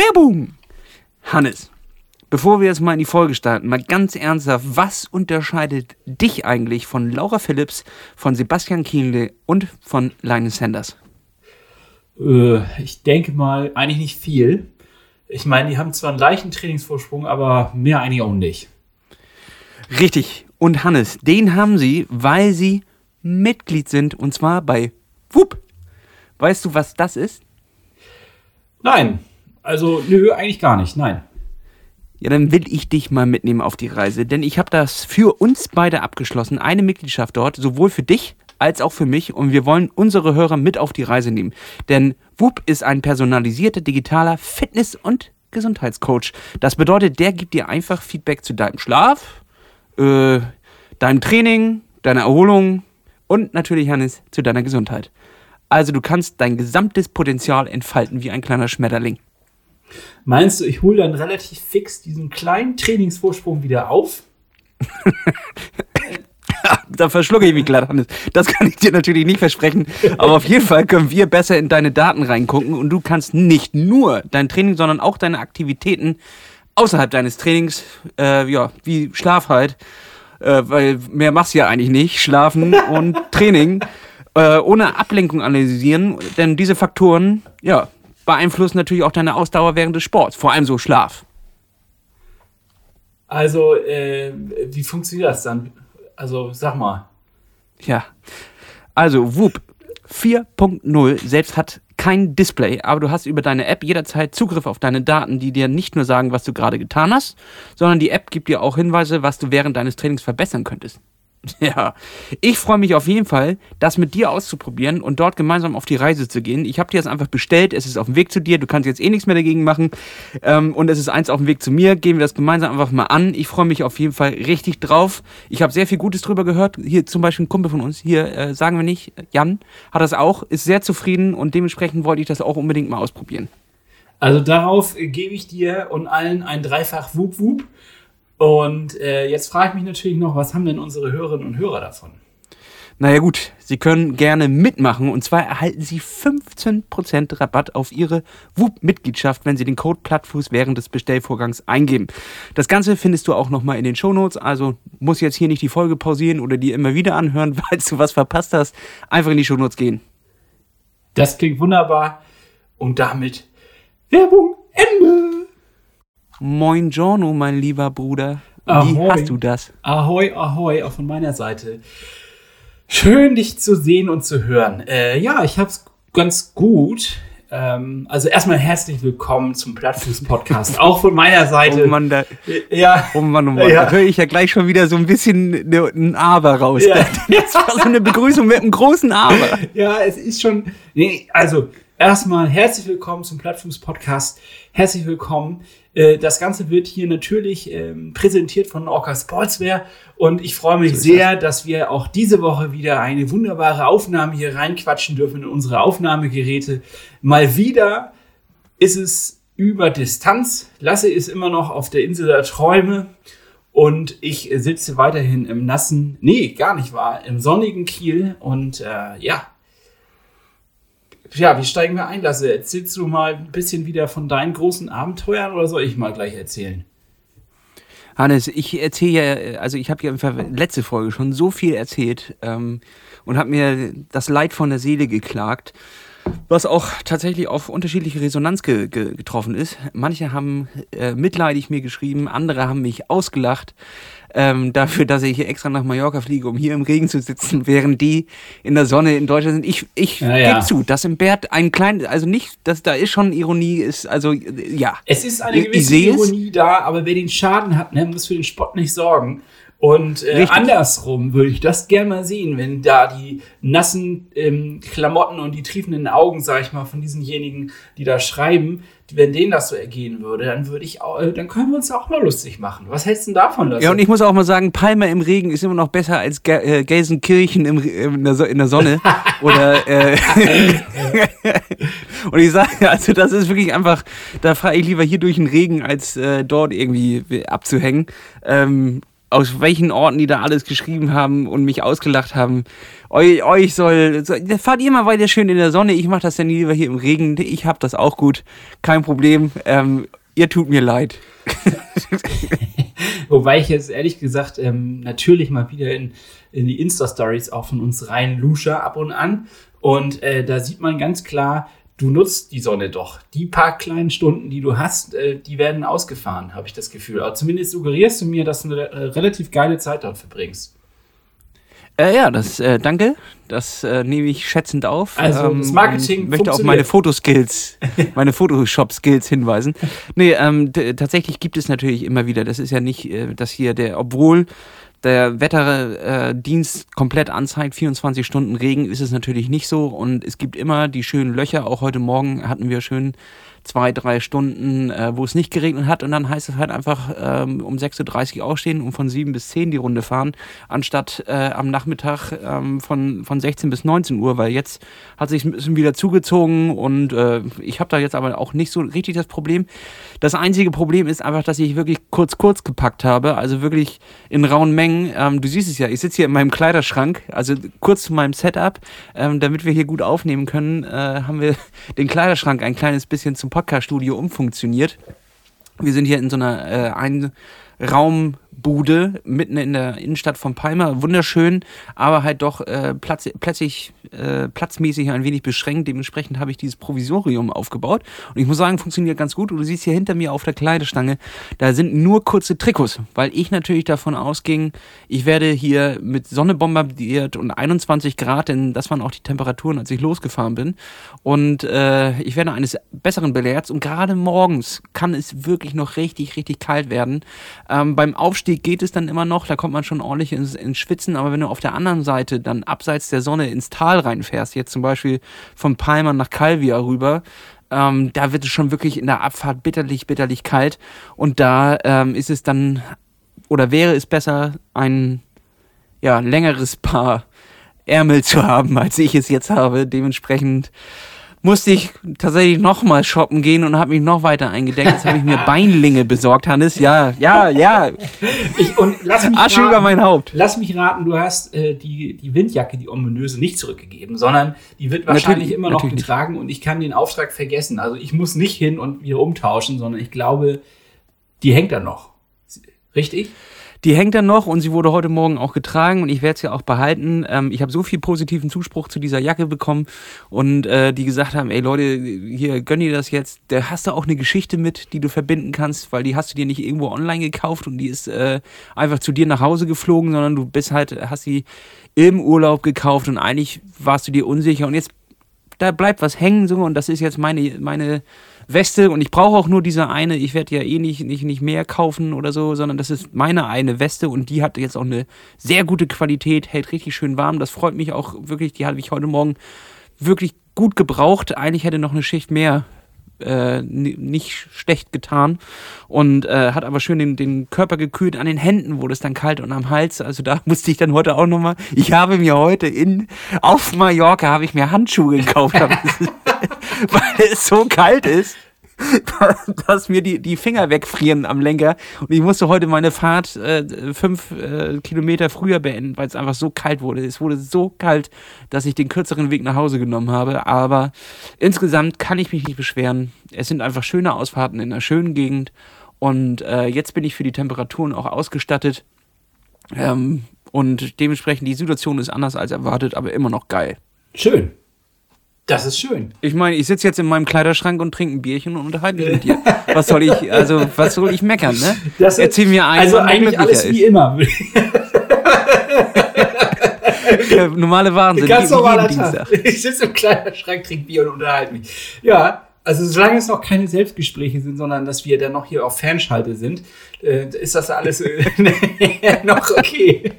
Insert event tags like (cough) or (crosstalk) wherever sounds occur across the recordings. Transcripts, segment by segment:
Werbung! Hannes, bevor wir jetzt mal in die Folge starten, mal ganz ernsthaft, was unterscheidet dich eigentlich von Laura Phillips, von Sebastian Kienle und von Linus Sanders? Äh, ich denke mal, eigentlich nicht viel. Ich meine, die haben zwar einen leichten Trainingsvorsprung, aber mehr eigentlich auch nicht. Richtig. Und Hannes, den haben sie, weil sie Mitglied sind und zwar bei WUP. Weißt du, was das ist? Nein. Also, nö, eigentlich gar nicht. Nein. Ja, dann will ich dich mal mitnehmen auf die Reise, denn ich habe das für uns beide abgeschlossen, eine Mitgliedschaft dort, sowohl für dich als auch für mich und wir wollen unsere Hörer mit auf die Reise nehmen. Denn WUP ist ein personalisierter digitaler Fitness- und Gesundheitscoach. Das bedeutet, der gibt dir einfach Feedback zu deinem Schlaf, äh, deinem Training, deiner Erholung und natürlich, Hannes, zu deiner Gesundheit. Also du kannst dein gesamtes Potenzial entfalten wie ein kleiner Schmetterling. Meinst du, ich hole dann relativ fix diesen kleinen Trainingsvorsprung wieder auf? (laughs) da verschlucke ich mich glatt, Hannes. Das kann ich dir natürlich nicht versprechen. Aber auf jeden Fall können wir besser in deine Daten reingucken und du kannst nicht nur dein Training, sondern auch deine Aktivitäten außerhalb deines Trainings, äh, ja, wie Schlaf halt, äh, weil mehr machst du ja eigentlich nicht, Schlafen und (laughs) Training, äh, ohne Ablenkung analysieren, denn diese Faktoren, ja, beeinflussen natürlich auch deine Ausdauer während des Sports, vor allem so Schlaf. Also, äh, wie funktioniert das dann? Also, sag mal. Ja. Also, Whoop 4.0 selbst hat kein Display, aber du hast über deine App jederzeit Zugriff auf deine Daten, die dir nicht nur sagen, was du gerade getan hast, sondern die App gibt dir auch Hinweise, was du während deines Trainings verbessern könntest. (laughs) Ja, ich freue mich auf jeden Fall, das mit dir auszuprobieren und dort gemeinsam auf die Reise zu gehen. Ich habe dir das einfach bestellt, es ist auf dem Weg zu dir, du kannst jetzt eh nichts mehr dagegen machen ähm, und es ist eins auf dem Weg zu mir. Gehen wir das gemeinsam einfach mal an. Ich freue mich auf jeden Fall richtig drauf. Ich habe sehr viel Gutes drüber gehört. Hier zum Beispiel ein Kumpel von uns, hier äh, sagen wir nicht, Jan hat das auch, ist sehr zufrieden und dementsprechend wollte ich das auch unbedingt mal ausprobieren. Also darauf gebe ich dir und allen ein Dreifach Wup Wup. Und äh, jetzt frage ich mich natürlich noch, was haben denn unsere Hörerinnen und Hörer davon? Naja gut, Sie können gerne mitmachen und zwar erhalten Sie 15% Rabatt auf Ihre WUP-Mitgliedschaft, wenn Sie den Code Plattfuß während des Bestellvorgangs eingeben. Das Ganze findest du auch nochmal in den Shownotes, also muss jetzt hier nicht die Folge pausieren oder die immer wieder anhören, (laughs) falls du was verpasst hast. Einfach in die Shownotes gehen. Das klingt wunderbar und damit Werbung Ende! Moin Giorno, mein lieber Bruder. Wie Ahoi. hast du das? Ahoi, ahoi, auch von meiner Seite. Schön, dich zu sehen und zu hören. Äh, ja, ich hab's ganz gut. Ähm, also erstmal herzlich willkommen zum Plattfuß-Podcast. (laughs) auch von meiner Seite. Oh Mann, da, ja, oh Mann, oh Mann. Ja. da höre ich ja gleich schon wieder so ein bisschen ne, ein Aber raus. Ja. (laughs) Das war so eine Begrüßung mit einem großen Aber. ja, es ist schon. Nee, also erstmal herzlich willkommen zum Plattfuß-Podcast. Herzlich willkommen. Äh, Das Ganze wird hier natürlich ähm, präsentiert von Orca Sportswear und ich freue mich So sehr, dass wir auch diese Woche wieder eine wunderbare Aufnahme hier reinquatschen dürfen in unsere Aufnahmegeräte. Mal wieder ist es über Distanz. Lasse ist immer noch auf der Insel der Träume und ich sitze weiterhin im nassen, nee, gar nicht wahr, im sonnigen Kiel und äh, ja, ja, wie steigen wir ein, Lasse? Erzählst du mal ein bisschen wieder von deinen großen Abenteuern oder soll ich mal gleich erzählen? Hannes, ich erzähle ja, also ich habe ja einfach letzte Folge schon so viel erzählt ähm, und habe mir das Leid von der Seele geklagt, was auch tatsächlich auf unterschiedliche Resonanz ge ge getroffen ist. Manche haben äh, mitleidig mir geschrieben, andere haben mich ausgelacht ähm, dafür, dass ich hier extra nach Mallorca fliege, um hier im Regen zu sitzen, während die in der Sonne in Deutschland sind. Ich, ich Ja, ja. gebe zu, dass im Bert ein klein, also nicht, dass da ist schon Ironie, ist also ja. Es ist eine gewisse es. Ironie da, aber wer den Schaden hat, ne, muss für den Spott nicht sorgen. Und äh, andersrum würde ich das gerne mal sehen, wenn da die nassen ähm, Klamotten und die triefenden Augen, sag ich mal, von diesenjenigen, die da schreiben, wenn denen das so ergehen würde, dann würde ich auch, äh, dann können wir uns auch mal lustig machen. Was hältst du denn davon, Lasse? Ja, und ich muss auch mal sagen, Palma im Regen ist immer noch besser als Ge äh, Gelsenkirchen im, Re- in, der so in der Sonne. (laughs) Oder äh, (laughs) und ich sage, also das ist wirklich einfach, da fahre ich lieber hier durch den Regen, als äh, dort irgendwie abzuhängen. Ähm, aus welchen Orten die da alles geschrieben haben und mich ausgelacht haben. Eu, euch soll, soll, fahrt ihr mal weiter schön in der Sonne. Ich mache das dann lieber hier im Regen. Ich hab das auch gut. Kein Problem. Ähm, ihr tut mir leid. (laughs) Wobei ich jetzt ehrlich gesagt ähm, natürlich mal wieder in, in die Insta-Stories auch von uns rein lusche ab und an. Und äh, da sieht man ganz klar, du nutzt die Sonne doch. Die paar kleinen Stunden, die du hast, äh, die werden ausgefahren, habe ich das Gefühl. Aber zumindest suggerierst du mir, dass du eine äh, relativ geile Zeit dort verbringst. Äh, ja, das äh, danke. Das äh, nehme ich schätzend auf. Also das Marketing ähm, möchte auf meine Fotoskills, (laughs) meine Photoshop-Skills hinweisen. Nee, ähm, tatsächlich gibt es natürlich immer wieder. Das ist ja nicht, äh, dass hier der, obwohl der Wetterdienst äh, komplett anzeigt, 24 Stunden Regen ist es natürlich nicht so und es gibt immer die schönen Löcher. Auch heute Morgen hatten wir schön zwei, drei Stunden, äh, wo es nicht geregnet hat und dann heißt es halt einfach ähm, um 6.30 Uhr aufstehen und von 7 bis 10 die Runde fahren, anstatt äh, am Nachmittag ähm, von, von 16 bis 19 Uhr, weil jetzt hat sich ein bisschen wieder zugezogen und äh, ich habe da jetzt aber auch nicht so richtig das Problem. Das einzige Problem ist einfach, dass ich wirklich kurz, kurz gepackt habe, also wirklich in rauen Mengen. Ähm, du siehst es ja, ich sitze hier in meinem Kleiderschrank, also kurz zu meinem Setup, ähm, damit wir hier gut aufnehmen können, äh, haben wir (laughs) den Kleiderschrank ein kleines bisschen zum Podcast-Studio umfunktioniert. Wir sind hier in so einer äh, Einraumbude mitten in der Innenstadt von Palma. Wunderschön, aber halt doch äh, platz, plötzlich, äh, platzmäßig ein wenig beschränkt. Dementsprechend habe ich dieses Provisorium aufgebaut. Und ich muss sagen, funktioniert ganz gut. Und du siehst hier hinter mir auf der Kleidestange, da sind nur kurze Trikots, weil ich natürlich davon ausging, ich werde hier mit Sonne bombardiert und 21 Grad, denn das waren auch die Temperaturen, als ich losgefahren bin. Und äh, ich werde eines Besseren belehrt. Und gerade morgens kann es wirklich noch richtig, richtig kalt werden. Ähm, beim Aufstieg geht es dann immer noch, da kommt man schon ordentlich ins, ins Schwitzen. Aber wenn du auf der anderen Seite dann abseits der Sonne ins Tal reinfährst, jetzt zum Beispiel von Palma nach Calvia rüber, ähm, da wird es schon wirklich in der Abfahrt bitterlich, bitterlich kalt. Und da ähm, ist es dann, oder wäre es besser, ein ja, längeres Paar Ärmel zu haben, als ich es jetzt habe. Dementsprechend musste ich tatsächlich nochmal shoppen gehen und habe mich noch weiter eingedeckt. Jetzt habe ich mir (laughs) Beinlinge besorgt, Hannes. Ja, ja, ja. Ich, und lass mich Asche raten, über mein Haupt. Lass mich raten, du hast äh, die, die Windjacke, die ominöse, nicht zurückgegeben, sondern die wird wahrscheinlich Natürlich- immer noch natürlich nicht. getragen und ich kann den Auftrag vergessen. Also ich muss nicht hin und wieder umtauschen, sondern ich glaube, die hängt da noch. Richtig? Die hängt dann noch und sie wurde heute Morgen auch getragen und ich werde sie auch behalten. Ähm, ich habe so viel positiven Zuspruch zu dieser Jacke bekommen und äh, die gesagt haben, ey Leute, hier gönn dir das jetzt. Da hast du auch eine Geschichte mit, die du verbinden kannst, weil die hast du dir nicht irgendwo online gekauft und die ist äh, einfach zu dir nach Hause geflogen, sondern du bist halt, hast sie im Urlaub gekauft und eigentlich warst du dir unsicher und jetzt da bleibt was hängen so und das ist jetzt meine meine Weste und ich brauche auch nur diese eine. Ich werde ja eh nicht, nicht, nicht mehr kaufen oder so, sondern das ist meine eine Weste und die hat jetzt auch eine sehr gute Qualität, hält richtig schön warm. Das freut mich auch wirklich. Die habe ich heute Morgen wirklich gut gebraucht. Eigentlich hätte noch eine Schicht mehr äh, nicht schlecht getan und äh, hat aber schön den, den Körper gekühlt. An den Händen wurde es dann kalt und am Hals. Also da (laughs) musste ich dann heute auch nochmal. Ich habe mir heute in auf Mallorca habe ich mir Handschuhe gekauft, (laughs) weil es so kalt ist. (laughs) dass mir die, die Finger wegfrieren am Lenker. Und ich musste heute meine Fahrt äh, fünf äh, Kilometer früher beenden, weil es einfach so kalt wurde. Es wurde so kalt, dass ich den kürzeren Weg nach Hause genommen habe. Aber insgesamt kann ich mich nicht beschweren. Es sind einfach schöne Ausfahrten in einer schönen Gegend. Und äh, jetzt bin ich für die Temperaturen auch ausgestattet. Ähm, und dementsprechend, die Situation ist anders als erwartet, aber immer noch geil. Schön. Das ist schön. Ich meine, ich sitze jetzt in meinem Kleiderschrank und trinke ein Bierchen und unterhalte mich mit dir. Was soll ich, also, was soll ich meckern, ne? Das ist- Erzähl mir einen, Also eigentlich alles glücklicher wie immer. (laughs) ist. Normale Wahnsinn, Ganz normaler Tag. Ich sitze im Kleiderschrank, trinke Bier und unterhalte mich. Ja, also solange es noch keine Selbstgespräche sind, sondern dass wir dann noch hier auf Fernschalte sind, äh, ist das alles äh, (laughs) noch okay.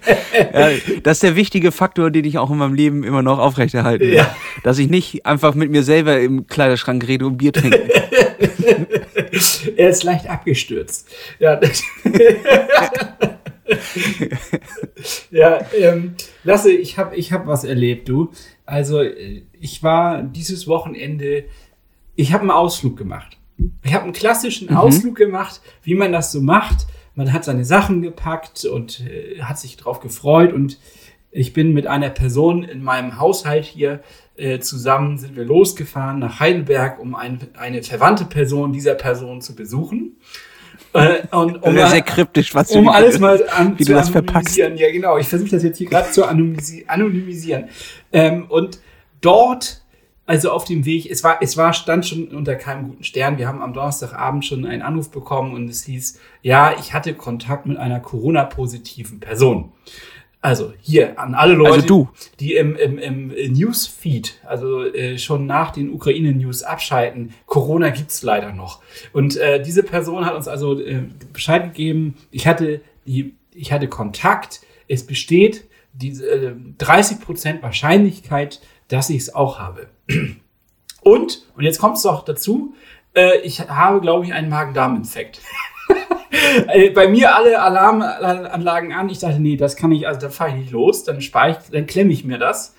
Ja, das ist der wichtige Faktor, den ich auch in meinem Leben immer noch aufrechterhalten will. Ja. Dass ich nicht einfach mit mir selber im Kleiderschrank rede und Bier trinke. (laughs) er ist leicht abgestürzt. Ja, (laughs) ja ähm, Lasse, ich habe ich hab was erlebt, du. Also, äh, ich war dieses Wochenende, ich habe einen Ausflug gemacht. Ich habe einen klassischen Ausflug gemacht, wie man das so macht. man hat seine Sachen gepackt und äh, hat sich drauf gefreut und ich bin mit einer Person in meinem Haushalt hier äh, zusammen sind wir losgefahren nach Heidelberg, um ein, eine verwandte Person dieser Person zu besuchen. Äh, und um sehr kryptisch, was du um alles mal an, wie du das verpackst. Ja, genau. Ich versuche das jetzt hier gerade zu anonymisi anonymisieren. Ähm, und dort, also auf dem Weg, es war, es war, stand schon unter keinem guten Stern. Wir haben am Donnerstagabend schon einen Anruf bekommen und es hieß, ja, ich hatte Kontakt mit einer Corona-positiven Person. Also hier an alle Leute, also die im, im, im Newsfeed, also äh, schon nach den Ukraine-News abschalten. Corona gibt's leider noch. Und äh, diese Person hat uns also äh, Bescheid gegeben, ich hatte, die, ich hatte Kontakt, es besteht diese äh, 30% Wahrscheinlichkeit, dass ich es auch habe. Und, und jetzt kommt es doch dazu, äh, ich habe, glaube ich, einen Magen-Darm-Infekt. (laughs) Äh, bei mir alle Alarmanlagen an. Ich dachte, nee, das kann ich, also da fahre ich nicht los, dann spare ich, dann klemme ich mir das.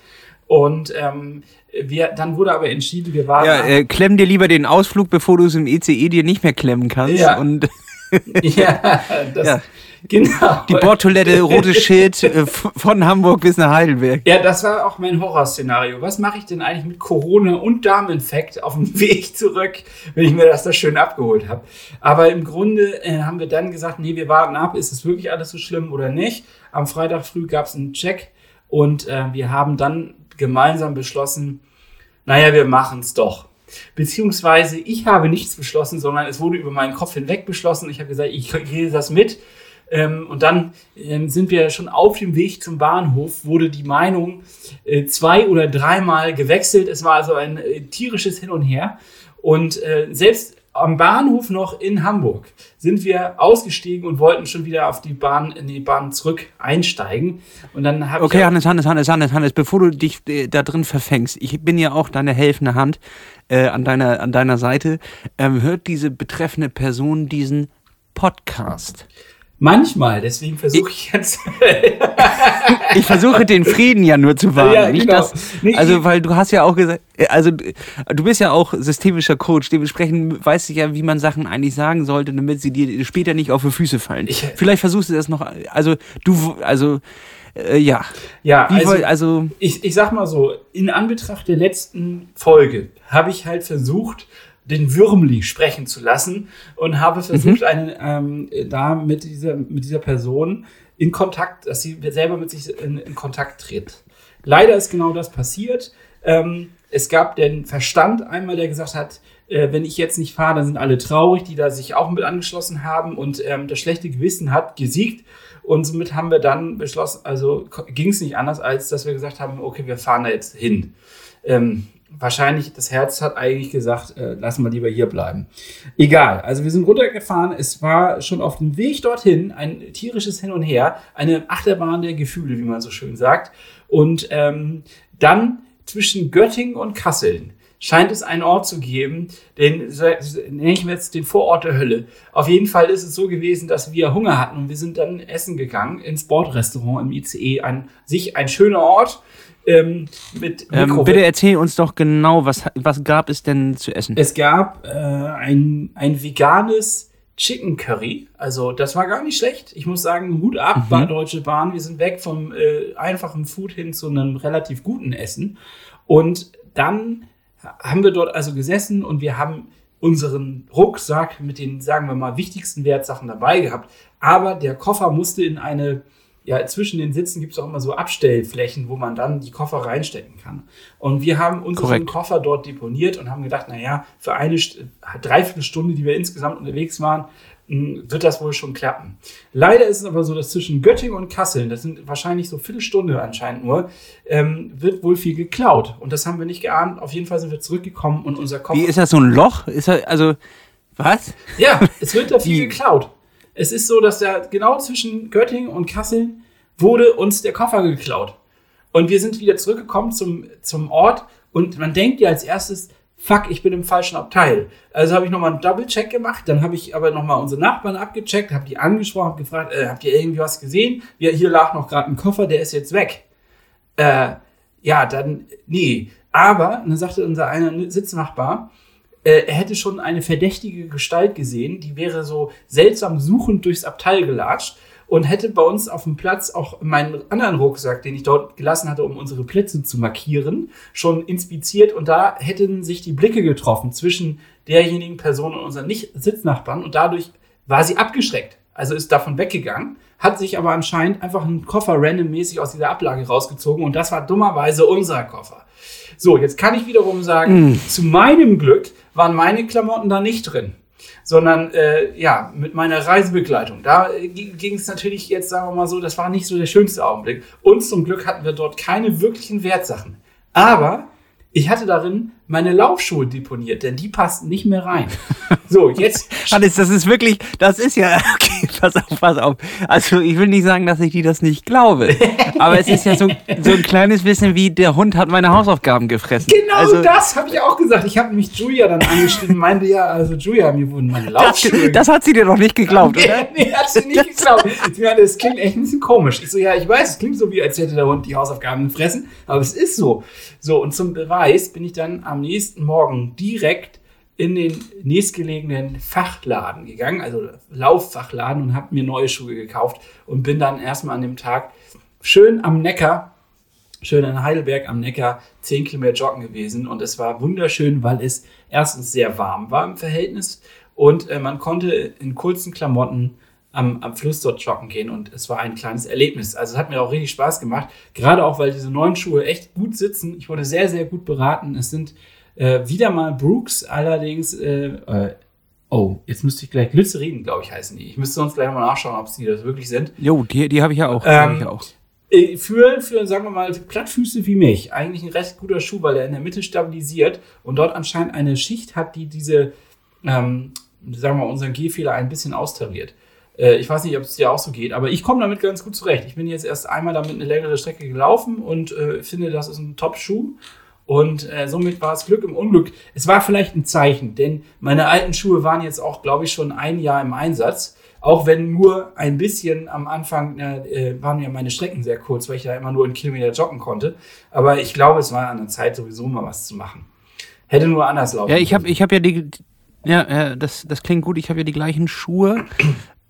Und ähm, wir, dann wurde aber entschieden, wir waren. Ja, äh, klemm dir lieber den Ausflug, bevor du es im ECE e dir nicht mehr klemmen kannst. Ja. Und (laughs) ja, (laughs) das, ja. Genau. Die Bordtoilette, rotes Schild äh, von Hamburg bis nach Heidelberg. Ja, das war auch mein Horrorszenario. Was mache ich denn eigentlich mit Corona und Darminfekt auf dem (laughs) Weg zurück, wenn ich mir das da schön abgeholt habe? Aber im Grunde äh, haben wir dann gesagt, nee, wir warten ab, ist es wirklich alles so schlimm oder nicht? Am Freitag früh gab es einen Check und äh, wir haben dann gemeinsam beschlossen, naja, wir machen es doch. Beziehungsweise ich habe nichts beschlossen, sondern es wurde über meinen Kopf hinweg beschlossen. Ich habe gesagt, ich gehe das mit. Ähm, und dann ähm, sind wir schon auf dem Weg zum Bahnhof, wurde die Meinung äh, zwei oder dreimal gewechselt. Es war also ein äh, tierisches Hin und Her. Und äh, selbst am Bahnhof noch in Hamburg sind wir ausgestiegen und wollten schon wieder auf die Bahn, in die Bahn zurück einsteigen. Und dann habe Okay, Hannes, Hannes, Hannes, Hannes, Hannes, bevor du dich äh, da drin verfängst, ich bin ja auch deine helfende Hand äh, an, deiner, an deiner Seite. Ähm, hört diese betreffende Person diesen Podcast? Manchmal, deswegen versuche ich jetzt. (laughs) ich versuche den Frieden ja nur zu wahren. Ja, nicht genau. das, also, weil du hast ja auch gesagt, also du bist ja auch systemischer Coach, dementsprechend weißt du ja, wie man Sachen eigentlich sagen sollte, damit sie dir später nicht auf die Füße fallen. Ich, Vielleicht versuchst du das noch, also du, also äh, ja. Ja, also, voll, also ich, ich sag mal so, in Anbetracht der letzten Folge habe ich halt versucht, den Würmli sprechen zu lassen und habe versucht, mhm. einen, ähm, da mit dieser, mit dieser Person in Kontakt, dass sie selber mit sich in, in Kontakt tritt. Leider ist genau das passiert. Ähm, es gab den Verstand einmal, der gesagt hat, äh, wenn ich jetzt nicht fahre, dann sind alle traurig, die da sich auch mit angeschlossen haben und ähm, das schlechte Gewissen hat gesiegt. Und somit haben wir dann beschlossen, also ging es nicht anders, als dass wir gesagt haben, okay, wir fahren da jetzt hin. Ähm, wahrscheinlich das Herz hat eigentlich gesagt, äh, lassen wir lieber hier bleiben. Egal, also wir sind runtergefahren. Es war schon auf dem Weg dorthin ein tierisches Hin und Her, eine Achterbahn der Gefühle, wie man so schön sagt. Und ähm, dann zwischen Göttingen und Kasseln scheint es einen Ort zu geben, den nenne ich mir jetzt den Vorort der Hölle. Auf jeden Fall ist es so gewesen, dass wir Hunger hatten und wir sind dann essen gegangen ins Bordrestaurant im ICE, an sich ein schöner Ort ähm, mit ähm, Bitte erzähl uns doch genau, was, was gab es denn zu essen? Es gab äh, ein, ein veganes Chicken Curry. Also das war gar nicht schlecht. Ich muss sagen, Hut ab, mhm. Deutsche Bahn. Wir sind weg vom äh, einfachen Food hin zu einem relativ guten Essen. Und dann haben wir dort also gesessen und wir haben unseren Rucksack mit den, sagen wir mal, wichtigsten Wertsachen dabei gehabt. Aber der Koffer musste in eine ja, zwischen den Sitzen gibt es auch immer so Abstellflächen, wo man dann die Koffer reinstecken kann. Und wir haben unseren Korrekt. Koffer dort deponiert und haben gedacht, naja, für eine Dreiviertelstunde, die wir insgesamt unterwegs waren, hm, wird das wohl schon klappen. Leider ist es aber so, dass zwischen Göttingen und Kassel, das sind wahrscheinlich so Viertelstunde anscheinend nur, ähm, wird wohl viel geklaut. Und das haben wir nicht geahnt. Auf jeden Fall sind wir zurückgekommen und unser Koffer. Wie ist das so ein Loch? Ist das, also, was? Ja, (laughs) es wird da viel geklaut. Es ist so, dass ja genau zwischen Göttingen und Kassel wurde uns der Koffer geklaut. Und wir sind wieder zurückgekommen zum, zum Ort und man denkt ja als erstes, fuck, ich bin im falschen Abteil. Also habe ich nochmal einen Double-Check gemacht, dann habe ich aber nochmal unsere Nachbarn abgecheckt, habe die angesprochen, habe gefragt, äh, habt ihr irgendwie was gesehen? Ja, hier lag noch gerade ein Koffer, der ist jetzt weg. Äh, ja, dann, nee. Aber, dann sagte unser einer Sitznachbar, äh, er hätte schon eine verdächtige Gestalt gesehen, die wäre so seltsam suchend durchs Abteil gelatscht und hätte bei uns auf dem Platz auch meinen anderen Rucksack, den ich dort gelassen hatte, um unsere Plätze zu markieren, schon inspiziert und da hätten sich die Blicke getroffen zwischen derjenigen Person und unseren Nicht-Sitznachbarn und dadurch war sie abgeschreckt. Also ist davon weggegangen, hat sich aber anscheinend einfach einen Koffer randommäßig aus dieser Ablage rausgezogen und das war dummerweise unser Koffer. So, jetzt kann ich wiederum sagen, mm. zu meinem Glück waren meine Klamotten da nicht drin sondern äh, ja, mit meiner Reisebegleitung. Da äh, ging es natürlich jetzt, sagen wir mal so, das war nicht so der schönste Augenblick. Und zum Glück hatten wir dort keine wirklichen Wertsachen. Aber ich hatte darin meine Laufschuhe deponiert, denn die passten nicht mehr rein. So, jetzt. (laughs) Hannes, das ist wirklich, das ist ja, (laughs) okay, pass auf, pass auf. Also, ich will nicht sagen, dass ich dir das nicht glaube. Aber es ist ja so, so ein kleines bisschen wie, der Hund hat meine Hausaufgaben gefressen. Genau also, das habe ich auch gesagt. Ich habe nämlich Julia dann angeschrieben, meinte ja, also Julia, mir wurden meine Laufschuhe. Das, das hat sie dir doch nicht geglaubt, nee, oder? (laughs) Nee, hat sie nicht geglaubt. Sie meinte, das klingt echt ein bisschen komisch. Ich so, ja, ich weiß, es klingt so, wie als hätte der Hund die Hausaufgaben gefressen, aber es ist so. So, und zum Beweis bin ich dann am nächsten Morgen direkt in den nächstgelegenen Fachladen gegangen, also Lauffachladen und habe mir neue Schuhe gekauft und bin dann erstmal an dem Tag schön am Neckar, schön in Heidelberg am Neckar, 10 Kilometer joggen gewesen und es war wunderschön, weil es erstens sehr warm war im Verhältnis und äh, man konnte in kurzen Klamotten am, am Fluss dort joggen gehen und es war ein kleines Erlebnis. Also es hat mir auch richtig Spaß gemacht, gerade auch, weil diese neuen Schuhe echt gut sitzen. Ich wurde sehr, sehr gut beraten. Es sind äh, wieder mal Brooks, allerdings, äh, äh, oh, jetzt müsste ich gleich Glycerin, glaube ich, heißen die. Ich müsste sonst gleich mal nachschauen, ob sie das wirklich sind. Jo, die, die habe ich ja auch. Ähm, ich auch. Äh, für, für, sagen wir mal, Plattfüße wie mich, eigentlich ein recht guter Schuh, weil er in der Mitte stabilisiert und dort anscheinend eine Schicht hat, die diese, ähm, sagen wir mal, unseren Gehfehler ein bisschen austariert. Äh, ich weiß nicht, ob es dir auch so geht, aber ich komme damit ganz gut zurecht. Ich bin jetzt erst einmal damit eine längere Strecke gelaufen und äh, finde, das ist ein Top-Schuh. Und äh, somit war es Glück im Unglück. Es war vielleicht ein Zeichen, denn meine alten Schuhe waren jetzt auch, glaube ich, schon ein Jahr im Einsatz. Auch wenn nur ein bisschen am Anfang äh, waren ja meine Strecken sehr kurz, weil ich ja immer nur einen Kilometer joggen konnte. Aber ich glaube, es war an der Zeit, sowieso mal was zu machen. Hätte nur anders laufen Ja, ich habe ich hab ja die, ja, das, das klingt gut. Ich habe ja die gleichen Schuhe.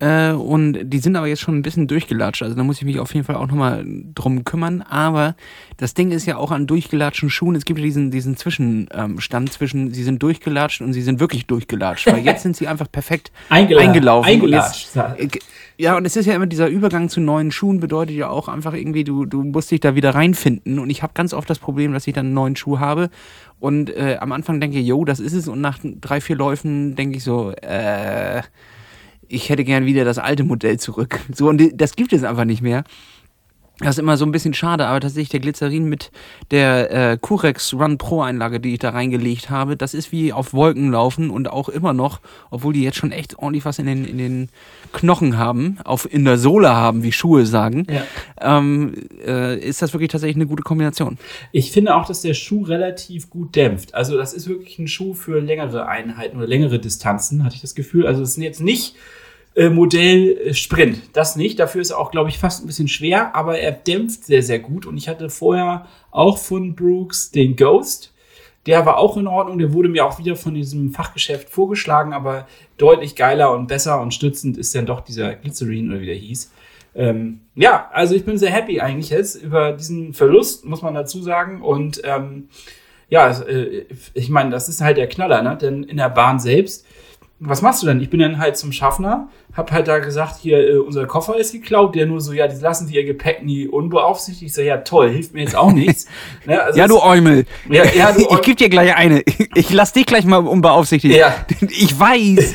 Äh, und die sind aber jetzt schon ein bisschen durchgelatscht. Also da muss ich mich auf jeden Fall auch nochmal drum kümmern. Aber das Ding ist ja auch an durchgelatschten Schuhen. Es gibt ja diesen, diesen Zwischenstand zwischen, sie sind durchgelatscht und sie sind wirklich durchgelatscht. Weil jetzt sind sie einfach perfekt (laughs) Eingela eingelaufen. Eingelatscht. Jetzt, ja, und es ist ja immer dieser Übergang zu neuen Schuhen bedeutet ja auch einfach irgendwie, du, du musst dich da wieder reinfinden. Und ich habe ganz oft das Problem, dass ich dann einen neuen Schuh habe und äh, am Anfang denke, yo, das ist es. Und nach drei, vier Läufen denke ich so, äh, ich hätte gern wieder das alte Modell zurück. So, und das gibt es einfach nicht mehr. Das ist immer so ein bisschen schade, aber tatsächlich der Glycerin mit der äh, Curex Run Pro Einlage, die ich da reingelegt habe, das ist wie auf Wolken laufen und auch immer noch, obwohl die jetzt schon echt ordentlich was in den, in den Knochen haben, auf, in der Sohle haben, wie Schuhe sagen, ja. ähm, äh, ist das wirklich tatsächlich eine gute Kombination. Ich finde auch, dass der Schuh relativ gut dämpft. Also das ist wirklich ein Schuh für längere Einheiten oder längere Distanzen, hatte ich das Gefühl. Also es sind jetzt nicht äh, Modell äh, Sprint. Das nicht. Dafür ist er auch, glaube ich, fast ein bisschen schwer, aber er dämpft sehr, sehr gut. Und ich hatte vorher auch von Brooks den Ghost. Der war auch in Ordnung. Der wurde mir auch wieder von diesem Fachgeschäft vorgeschlagen, aber deutlich geiler und besser und stützend ist dann doch dieser Glycerin oder wie der hieß. Ähm, ja, also ich bin sehr happy eigentlich jetzt über diesen Verlust, muss man dazu sagen. Und ähm, ja, äh, ich meine, das ist halt der Knaller, ne? denn in der Bahn selbst was machst du denn? Ich bin dann halt zum Schaffner, hab halt da gesagt, hier, äh, unser Koffer ist geklaut. Der nur so, ja, die lassen sie ihr Gepäck nie unbeaufsichtigt. Ich so, ja, toll, hilft mir jetzt auch nichts. (laughs) ne, also ja, du Eumel. Ja, ja, du Eumel. (laughs) Ich geb dir gleich eine. Ich lass dich gleich mal unbeaufsichtigt. Ja. (laughs) Ich weiß.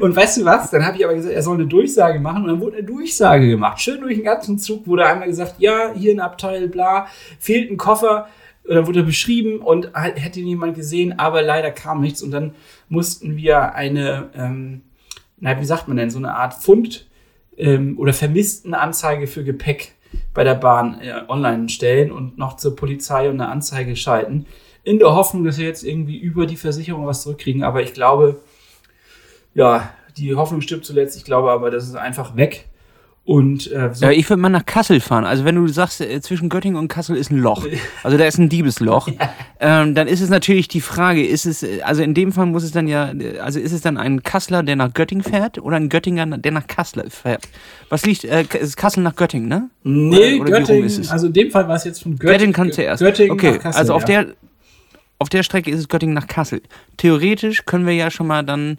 und weißt du was? Dann habe ich aber gesagt, er soll eine Durchsage machen. Und dann wurde eine Durchsage gemacht. Schön durch den ganzen Zug wurde einmal gesagt, ja, hier ein Abteil, bla, fehlt ein Koffer. Und dann wurde er beschrieben und hätte jemand gesehen, aber leider kam nichts. Und dann mussten wir eine, ähm, na, wie sagt man denn, so eine Art Fund ähm, oder vermissten Anzeige für Gepäck bei der Bahn äh, online stellen und noch zur Polizei und eine Anzeige schalten. In der Hoffnung, dass wir jetzt irgendwie über die Versicherung was zurückkriegen. Aber ich glaube, ja, die Hoffnung stirbt zuletzt. Ich glaube aber, das ist einfach weg. Und äh, so Ja, ich würde mal nach Kassel fahren. Also wenn du sagst, äh, zwischen Göttingen und Kassel ist ein Loch, (laughs) also da ist ein Diebesloch, ähm, dann ist es natürlich die Frage, ist es, äh, also in dem Fall muss es dann ja, äh, also ist es dann ein Kasseler, der nach Göttingen fährt oder ein Göttinger, der nach Kassel fährt? Was liegt, äh, ist Kassel nach Göttingen, ne? Nee, Oder- oder Göttingen, ist es? also in dem Fall war es jetzt von Göttingen. Göttingen kann zuerst. Göttingen okay, nach Kassel, also auf ja. der auf der Strecke ist es Göttingen nach Kassel. Theoretisch können wir ja schon mal dann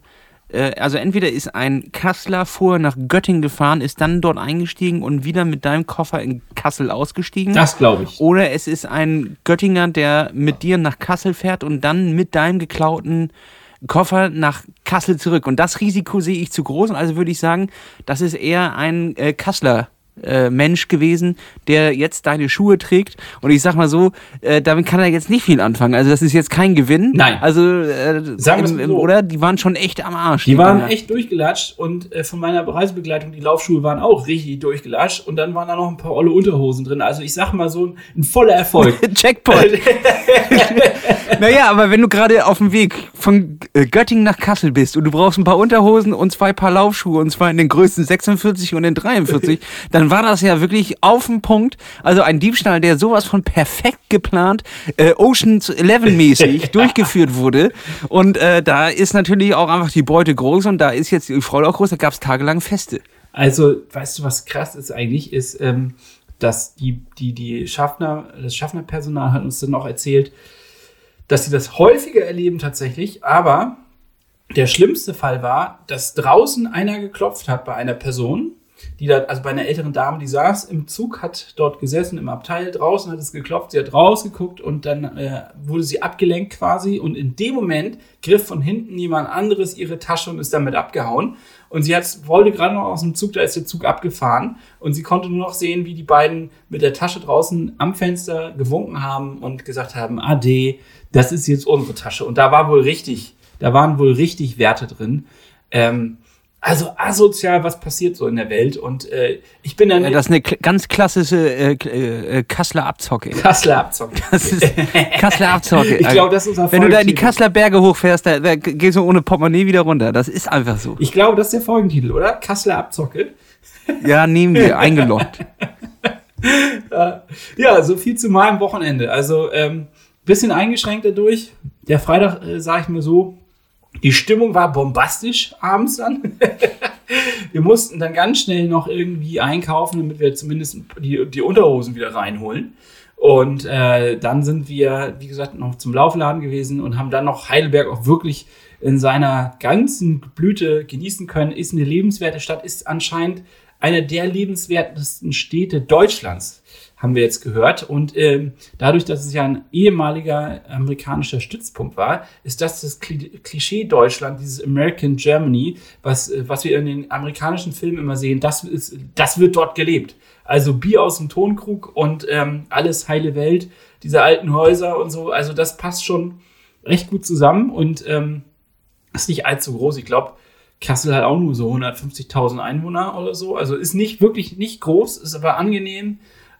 also entweder ist ein Kasseler vorher nach Göttingen gefahren, ist dann dort eingestiegen und wieder mit deinem Koffer in Kassel ausgestiegen. Das glaube ich. Oder es ist ein Göttinger, der mit dir nach Kassel fährt und dann mit deinem geklauten Koffer nach Kassel zurück. Und das Risiko sehe ich zu groß. Also würde ich sagen, das ist eher ein äh, Kasseler. Äh, Mensch gewesen, der jetzt deine Schuhe trägt und ich sag mal so, äh, damit kann er jetzt nicht viel anfangen. Also das ist jetzt kein Gewinn. Nein. Also äh, Sagen im, mal im, so. oder die waren schon echt am Arsch. Die waren Dinger. echt durchgelatscht und äh, von meiner Reisebegleitung, die Laufschuhe waren auch richtig durchgelatscht und dann waren da noch ein paar olle Unterhosen drin. Also ich sag mal so ein, ein voller Erfolg. (laughs) Jackpot. (laughs) naja, aber wenn du gerade auf dem Weg von äh, Göttingen nach Kassel bist und du brauchst ein paar Unterhosen und zwei Paar Laufschuhe und zwar in den Größen 46 und den 43, (laughs) dann war das ja wirklich auf den Punkt. Also ein Diebstahl, der sowas von perfekt geplant, äh, Oceans 11 mäßig (laughs) durchgeführt wurde. Und äh, da ist natürlich auch einfach die Beute groß und da ist jetzt die Freude auch groß. Da gab es tagelang Feste. Also, weißt du, was krass ist eigentlich, ist, ähm, dass die, die, die Schaffner, das Schaffnerpersonal hat uns dann auch erzählt, dass sie das häufiger erleben tatsächlich, aber der schlimmste Fall war, dass draußen einer geklopft hat bei einer Person, die da, also bei einer älteren Dame, die saß im Zug, hat dort gesessen im Abteil, draußen hat es geklopft, sie hat rausgeguckt und dann äh, wurde sie abgelenkt quasi und in dem Moment griff von hinten jemand anderes ihre Tasche und ist damit abgehauen und sie hat, wollte gerade noch aus dem Zug, da ist der Zug abgefahren und sie konnte nur noch sehen, wie die beiden mit der Tasche draußen am Fenster gewunken haben und gesagt haben, Ade, das ist jetzt unsere Tasche und da war wohl richtig, da waren wohl richtig Werte drin. Ähm, also asozial, was passiert so in der Welt. Und äh, ich bin dann Ja, das ist eine ganz klassische äh, K- äh, Kasseler Abzocke. (laughs) Kassler abzocken. Das ist Kasseler Abzocke. Ich glaube, das ist unser Wenn du da in die. Kasseler Berge hochfährst, da, da gehst du ohne Portemonnaie wieder runter. Das ist einfach so. Ich glaube, das ist der Folgentitel, oder? Kassler Abzocke. Ja, nehmen wir, eingeloggt. (laughs) Ja, so viel zu meinem Wochenende. Also ähm, bisschen eingeschränkt dadurch. Der Freitag, äh, sage ich mir so, die Stimmung war bombastisch abends dann. (laughs) wir mussten dann ganz schnell noch irgendwie einkaufen, damit wir zumindest die, die Unterhosen wieder reinholen. Und äh, dann sind wir, wie gesagt, noch zum Laufladen gewesen und haben dann noch Heidelberg auch wirklich in seiner ganzen Blüte genießen können. Ist eine lebenswerte Stadt, ist anscheinend eine der lebenswertesten Städte Deutschlands, haben wir jetzt gehört. Und ähm, dadurch, dass es ja ein ehemaliger amerikanischer Stützpunkt war, ist das das Kli- Klischee Deutschland, dieses American Germany, was, äh, was wir in den amerikanischen Filmen immer sehen, das, ist, das wird dort gelebt. Also Bier aus dem Tonkrug und ähm, alles heile Welt, diese alten Häuser und so. Also das passt schon recht gut zusammen und ähm, ist nicht allzu groß. Ich glaube, Kassel hat auch nur so 150.000 Einwohner oder so. Also ist nicht wirklich nicht groß, ist aber angenehm.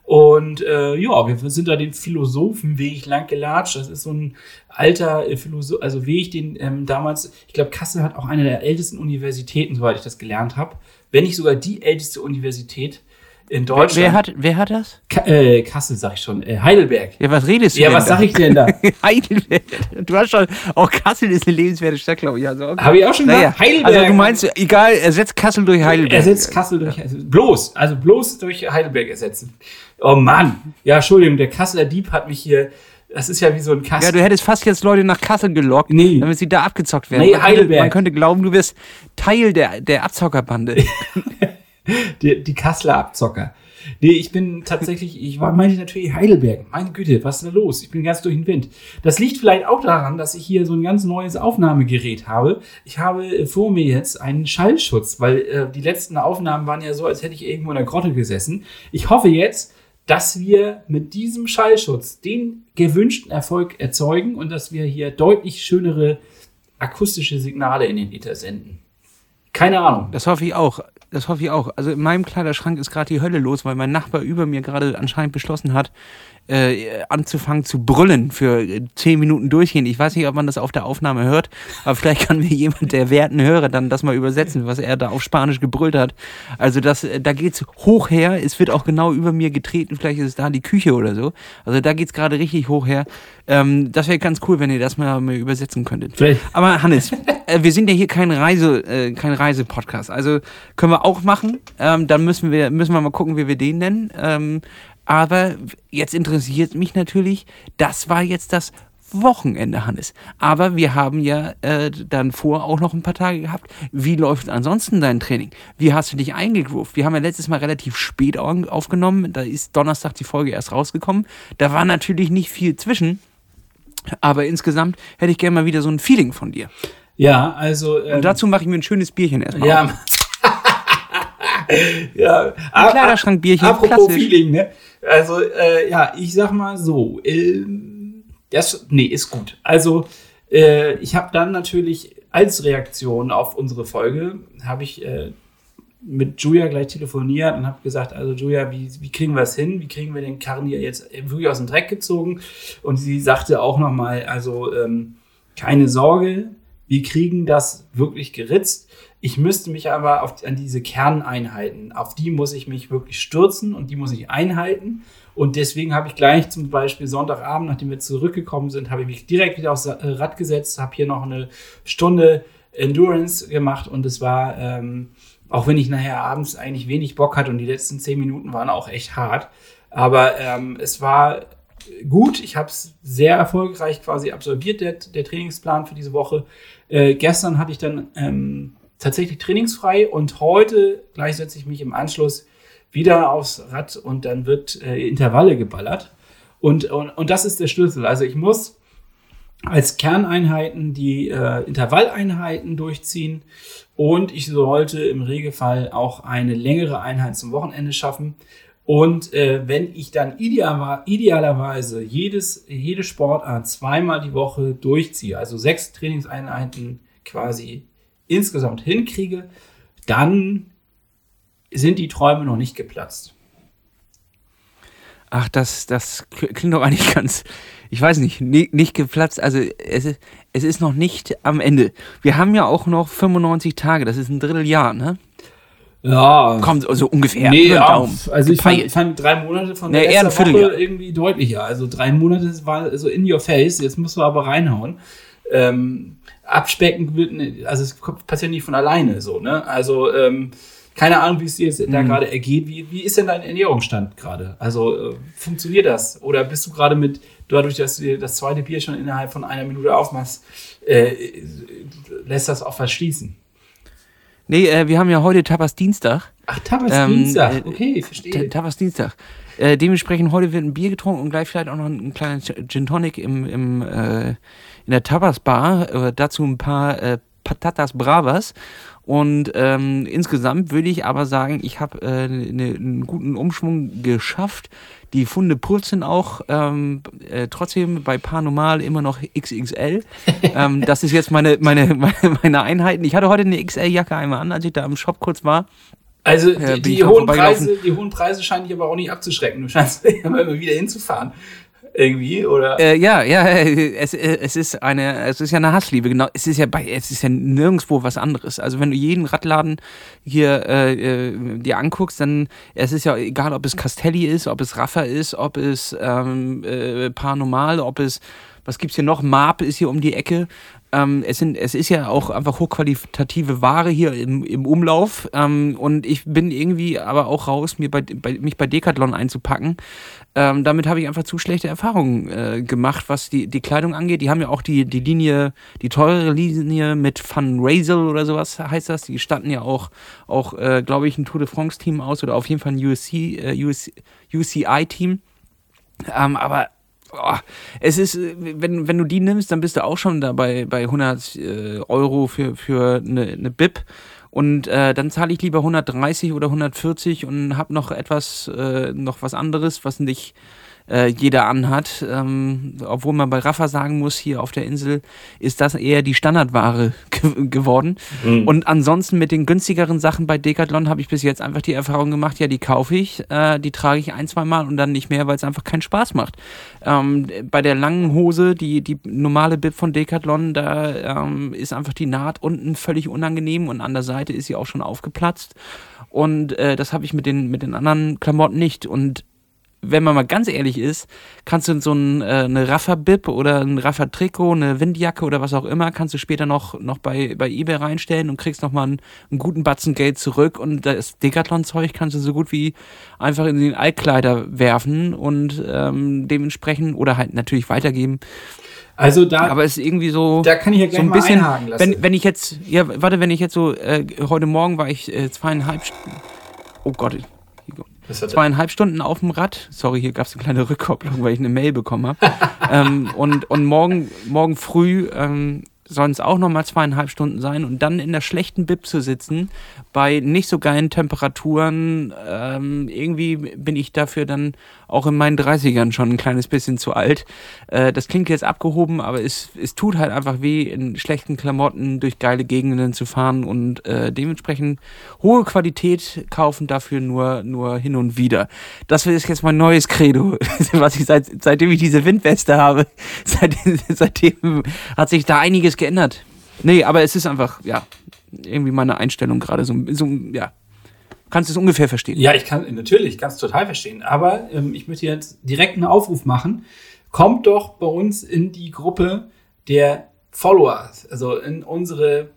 Und äh, ja, wir sind da den Philosophenweg lang gelatscht. Das ist so ein alter äh, Philosoph, also Weg, den ähm, damals, ich glaube, Kassel hat auch eine der ältesten Universitäten, soweit ich das gelernt habe. Wenn nicht sogar die älteste Universität in Deutschland. Wer hat, wer hat das? Ka äh, Kassel, sag ich schon. Äh, Heidelberg. Ja, was redest du Ja, was da? sag ich denn da? (laughs) Heidelberg. Du hast schon, auch Kassel ist eine lebenswerte Stadt, glaube ich. Also, okay. Habe ich auch schon naja. gesagt. Heidelberg. Also du meinst, egal, ersetzt Kassel durch Heidelberg. Ersetzt Kassel durch also bloß, also bloß durch Heidelberg ersetzen. Oh Mann. Ja, Entschuldigung, der Kasseler Dieb hat mich hier. Das ist ja wie so ein Ja, Kassel. du hättest fast jetzt Leute nach Kassel gelockt, Nee. damit sie da abgezockt werden. Nee, man, könnte, Heidelberg. man könnte glauben, du wirst Teil der, der Abzockerbande. (laughs) (laughs) die, die Kasseler Abzocker. Nee, ich bin tatsächlich, ich war, meinte natürlich Heidelberg. Meine Güte, was ist da los? Ich bin ganz durch den Wind. Das liegt vielleicht auch daran, dass ich hier so ein ganz neues Aufnahmegerät habe. Ich habe vor mir jetzt einen Schallschutz, weil äh, die letzten Aufnahmen waren ja so, als hätte ich irgendwo in der Grotte gesessen. Ich hoffe jetzt, dass wir mit diesem Schallschutz den gewünschten Erfolg erzeugen und dass wir hier deutlich schönere akustische Signale in den Ether senden. Keine Ahnung. Das hoffe ich auch. Das hoffe ich auch. Also in meinem Kleiderschrank ist gerade die Hölle los, weil mein Nachbar über mir gerade anscheinend beschlossen hat, äh, anzufangen zu brüllen für äh, zehn Minuten durchgehend. Ich weiß nicht, ob man das auf der Aufnahme hört, aber vielleicht kann mir jemand, der werten Hörer, dann das mal übersetzen, was er da auf Spanisch gebrüllt hat. Also das, äh, da geht's hoch her. Es wird auch genau über mir getreten. Vielleicht ist es da die Küche oder so. Also da geht's gerade richtig hoch her. Ähm, das wäre ganz cool, wenn ihr das mal, mal übersetzen könntet. Vielleicht. Aber Hannes, äh, wir sind ja hier kein Reise, äh, kein Reisepodcast. Also können wir auch machen. Ähm, dann müssen wir, müssen wir mal gucken, wie wir den nennen. Ähm, aber jetzt interessiert mich natürlich, das war jetzt das Wochenende, Hannes. Aber wir haben ja äh, dann vor auch noch ein paar Tage gehabt. Wie läuft ansonsten dein Training? Wie hast du dich eingegruft? Wir haben ja letztes Mal relativ spät aufgenommen. Da ist Donnerstag die Folge erst rausgekommen. Da war natürlich nicht viel zwischen. Aber insgesamt hätte ich gerne mal wieder so ein Feeling von dir. Ja, also. Ähm, Und dazu mache ich mir ein schönes Bierchen erstmal. Ja. auf. (laughs) ja. Ein Kleiderschrankbierchen. Apropos klassisch. Feeling, ne? Also, äh, ja, ich sag mal so, ähm, das, nee, ist gut. Also, äh, ich habe dann natürlich als Reaktion auf unsere Folge, habe ich äh, mit Julia gleich telefoniert und habe gesagt, also Julia, wie, wie kriegen wir es hin? Wie kriegen wir den Karren hier jetzt wirklich aus dem Dreck gezogen? Und sie sagte auch nochmal, also ähm, keine Sorge, wir kriegen das wirklich geritzt. Ich müsste mich aber auf, an diese Kerneinheiten, auf die muss ich mich wirklich stürzen und die muss ich einhalten. Und deswegen habe ich gleich zum Beispiel Sonntagabend, nachdem wir zurückgekommen sind, habe ich mich direkt wieder aufs äh, Rad gesetzt, habe hier noch eine Stunde Endurance gemacht und es war, ähm, auch wenn ich nachher abends eigentlich wenig Bock hatte und die letzten zehn Minuten waren auch echt hart, aber ähm, es war gut. Ich habe es sehr erfolgreich quasi absolviert, der, der Trainingsplan für diese Woche. Äh, gestern hatte ich dann ähm, tatsächlich trainingsfrei und heute gleich setze ich mich im Anschluss wieder aufs Rad und dann wird äh, Intervalle geballert. Und, und, und das ist der Schlüssel. Also ich muss als Kerneinheiten die äh, Intervalleinheiten durchziehen und ich sollte im Regelfall auch eine längere Einheit zum Wochenende schaffen. Und äh, wenn ich dann ideal, idealerweise jedes, jede Sportart zweimal die Woche durchziehe, also sechs Trainingseinheiten quasi insgesamt hinkriege, dann sind die Träume noch nicht geplatzt. Ach, das, das klingt doch eigentlich (laughs) ganz, ich weiß nicht, nicht, nicht geplatzt. Also es ist, es ist noch nicht am Ende. Wir haben ja auch noch 95 Tage, das ist ein Dritteljahr, ne? Ja. Kommt so ungefähr. Nee, ja, also ich fand, fand drei Monate von Nee, der eher. Woche irgendwie deutlicher. Also drei Monate war so in your face, jetzt musst du aber reinhauen. Ähm, abspecken wird, ne- also es kommt- passiert nicht von alleine so, ne? Also ähm, keine Ahnung, wie es dir jetzt Mhm. da gerade ergeht. Wie, wie ist denn dein Ernährungsstand gerade? Also äh, funktioniert das? Oder bist du gerade mit, dadurch, dass du dir das zweite Bier schon innerhalb von einer Minute aufmachst, äh, lässt das auf was schließen? Nee, äh, wir haben ja heute Tapas Dienstag. Ach, Tapas Ähm, Dienstag. äh, Okay, verstehe. Tapas Dienstag. Äh, dementsprechend heute wird ein Bier getrunken und gleich vielleicht auch noch ein, ein kleiner Gin Tonic im, im, äh, in der Tapas Bar. Äh, dazu ein paar äh, Patatas Bravas. Und ähm, insgesamt würde ich aber sagen, ich habe äh, ne, einen guten Umschwung geschafft. Die Funde purzeln auch ähm, äh, trotzdem bei Paar Normal immer noch XXL. (laughs) ähm, das ist jetzt meine, meine, meine, meine Einheiten. Ich hatte heute eine XL-Jacke einmal an, als ich da im Shop kurz war. Also die, ich die, hohen. Preise, die hohen Preise scheinen dich aber auch nicht abzuschrecken. Du scheinst (laughs) immer wieder hinzufahren. Irgendwie, oder? Äh, ja, ja, (laughs) es, äh, es ist eine, es ist ja eine Hassliebe, genau. Es ist ja bei, es ist ja nirgendwo was anderes. Also wenn du jeden Radladen hier äh, äh, dir anguckst, dann es ist ja egal, ob es Castelli ist, ob es Raffa ist, ob es ähm, äh, Paranormal, ob es was gibt's hier noch? Marp ist hier um die Ecke. Ähm, es, sind, es ist ja auch einfach hochqualitative Ware hier im, im Umlauf. Ähm, und ich bin irgendwie aber auch raus, mir bei, bei, mich bei Decathlon einzupacken. Ähm, damit habe ich einfach zu schlechte Erfahrungen äh, gemacht, was die, die Kleidung angeht. Die haben ja auch die, die Linie, die teure Linie mit Van Razel oder sowas heißt das. Die standen ja auch, auch äh, glaube ich, ein Tour de France-Team aus oder auf jeden Fall ein USC, äh, US, UCI-Team. Ähm, aber oh, es ist, äh, wenn, wenn du die nimmst, dann bist du auch schon dabei bei 100 äh, Euro für, für eine, eine Bib. Und äh, dann zahle ich lieber 130 oder 140 und habe noch etwas, äh, noch was anderes, was nicht äh, jeder anhat. Ähm, obwohl man bei Rafa sagen muss, hier auf der Insel ist das eher die Standardware (laughs) ge geworden. Mhm. Und ansonsten mit den günstigeren Sachen bei Decathlon habe ich bis jetzt einfach die Erfahrung gemacht, ja, die kaufe ich, äh, die trage ich ein, zwei Mal und dann nicht mehr, weil es einfach keinen Spaß macht. Ähm, bei der langen Hose, die, die normale Bib von Decathlon, da ähm, ist einfach die Naht unten völlig unangenehm und an der Seite ist sie auch schon aufgeplatzt. Und äh, das habe ich mit den, mit den anderen Klamotten nicht. Und wenn man mal ganz ehrlich ist, kannst du so ein, äh, eine Raffer-Bib oder ein Raffer-Trikot, eine Windjacke oder was auch immer, kannst du später noch, noch bei, bei Ebay reinstellen und kriegst nochmal einen, einen guten Batzen Geld zurück und das Decathlon-Zeug kannst du so gut wie einfach in den Altkleider werfen und ähm, dementsprechend oder halt natürlich weitergeben. Also da, aber es ist irgendwie so, da kann ich ja gleich so ein bisschen, einhaken lassen. Wenn, wenn ich jetzt, ja, warte, wenn ich jetzt so, äh, heute Morgen war ich äh, zweieinhalb, oh Gott, zweieinhalb Stunden auf dem Rad. Sorry, hier gab es eine kleine Rückkopplung, weil ich eine Mail bekommen habe. (laughs) ähm, und, und morgen, morgen früh ähm, sollen es auch nochmal zweieinhalb Stunden sein und dann in der schlechten Bib zu sitzen, bei nicht so geilen Temperaturen, ähm, irgendwie bin ich dafür dann auch in meinen 30ern schon ein kleines bisschen zu alt. Äh, das klingt jetzt abgehoben, aber es, es tut halt einfach weh, in schlechten Klamotten durch geile Gegenden zu fahren und äh, dementsprechend hohe Qualität kaufen, dafür nur, nur hin und wieder. Das ist jetzt mein neues Credo, (laughs) was ich seit, seitdem ich diese Windweste habe, (laughs) seitdem, seitdem hat sich da einiges geändert. Nee, aber es ist einfach, ja, irgendwie meine Einstellung gerade so, so, ja. Kannst du es ungefähr verstehen? Ja, ich kann, natürlich, ganz total verstehen. Aber ähm, ich möchte jetzt direkt einen Aufruf machen. Kommt doch bei uns in die Gruppe der Follower, also in unsere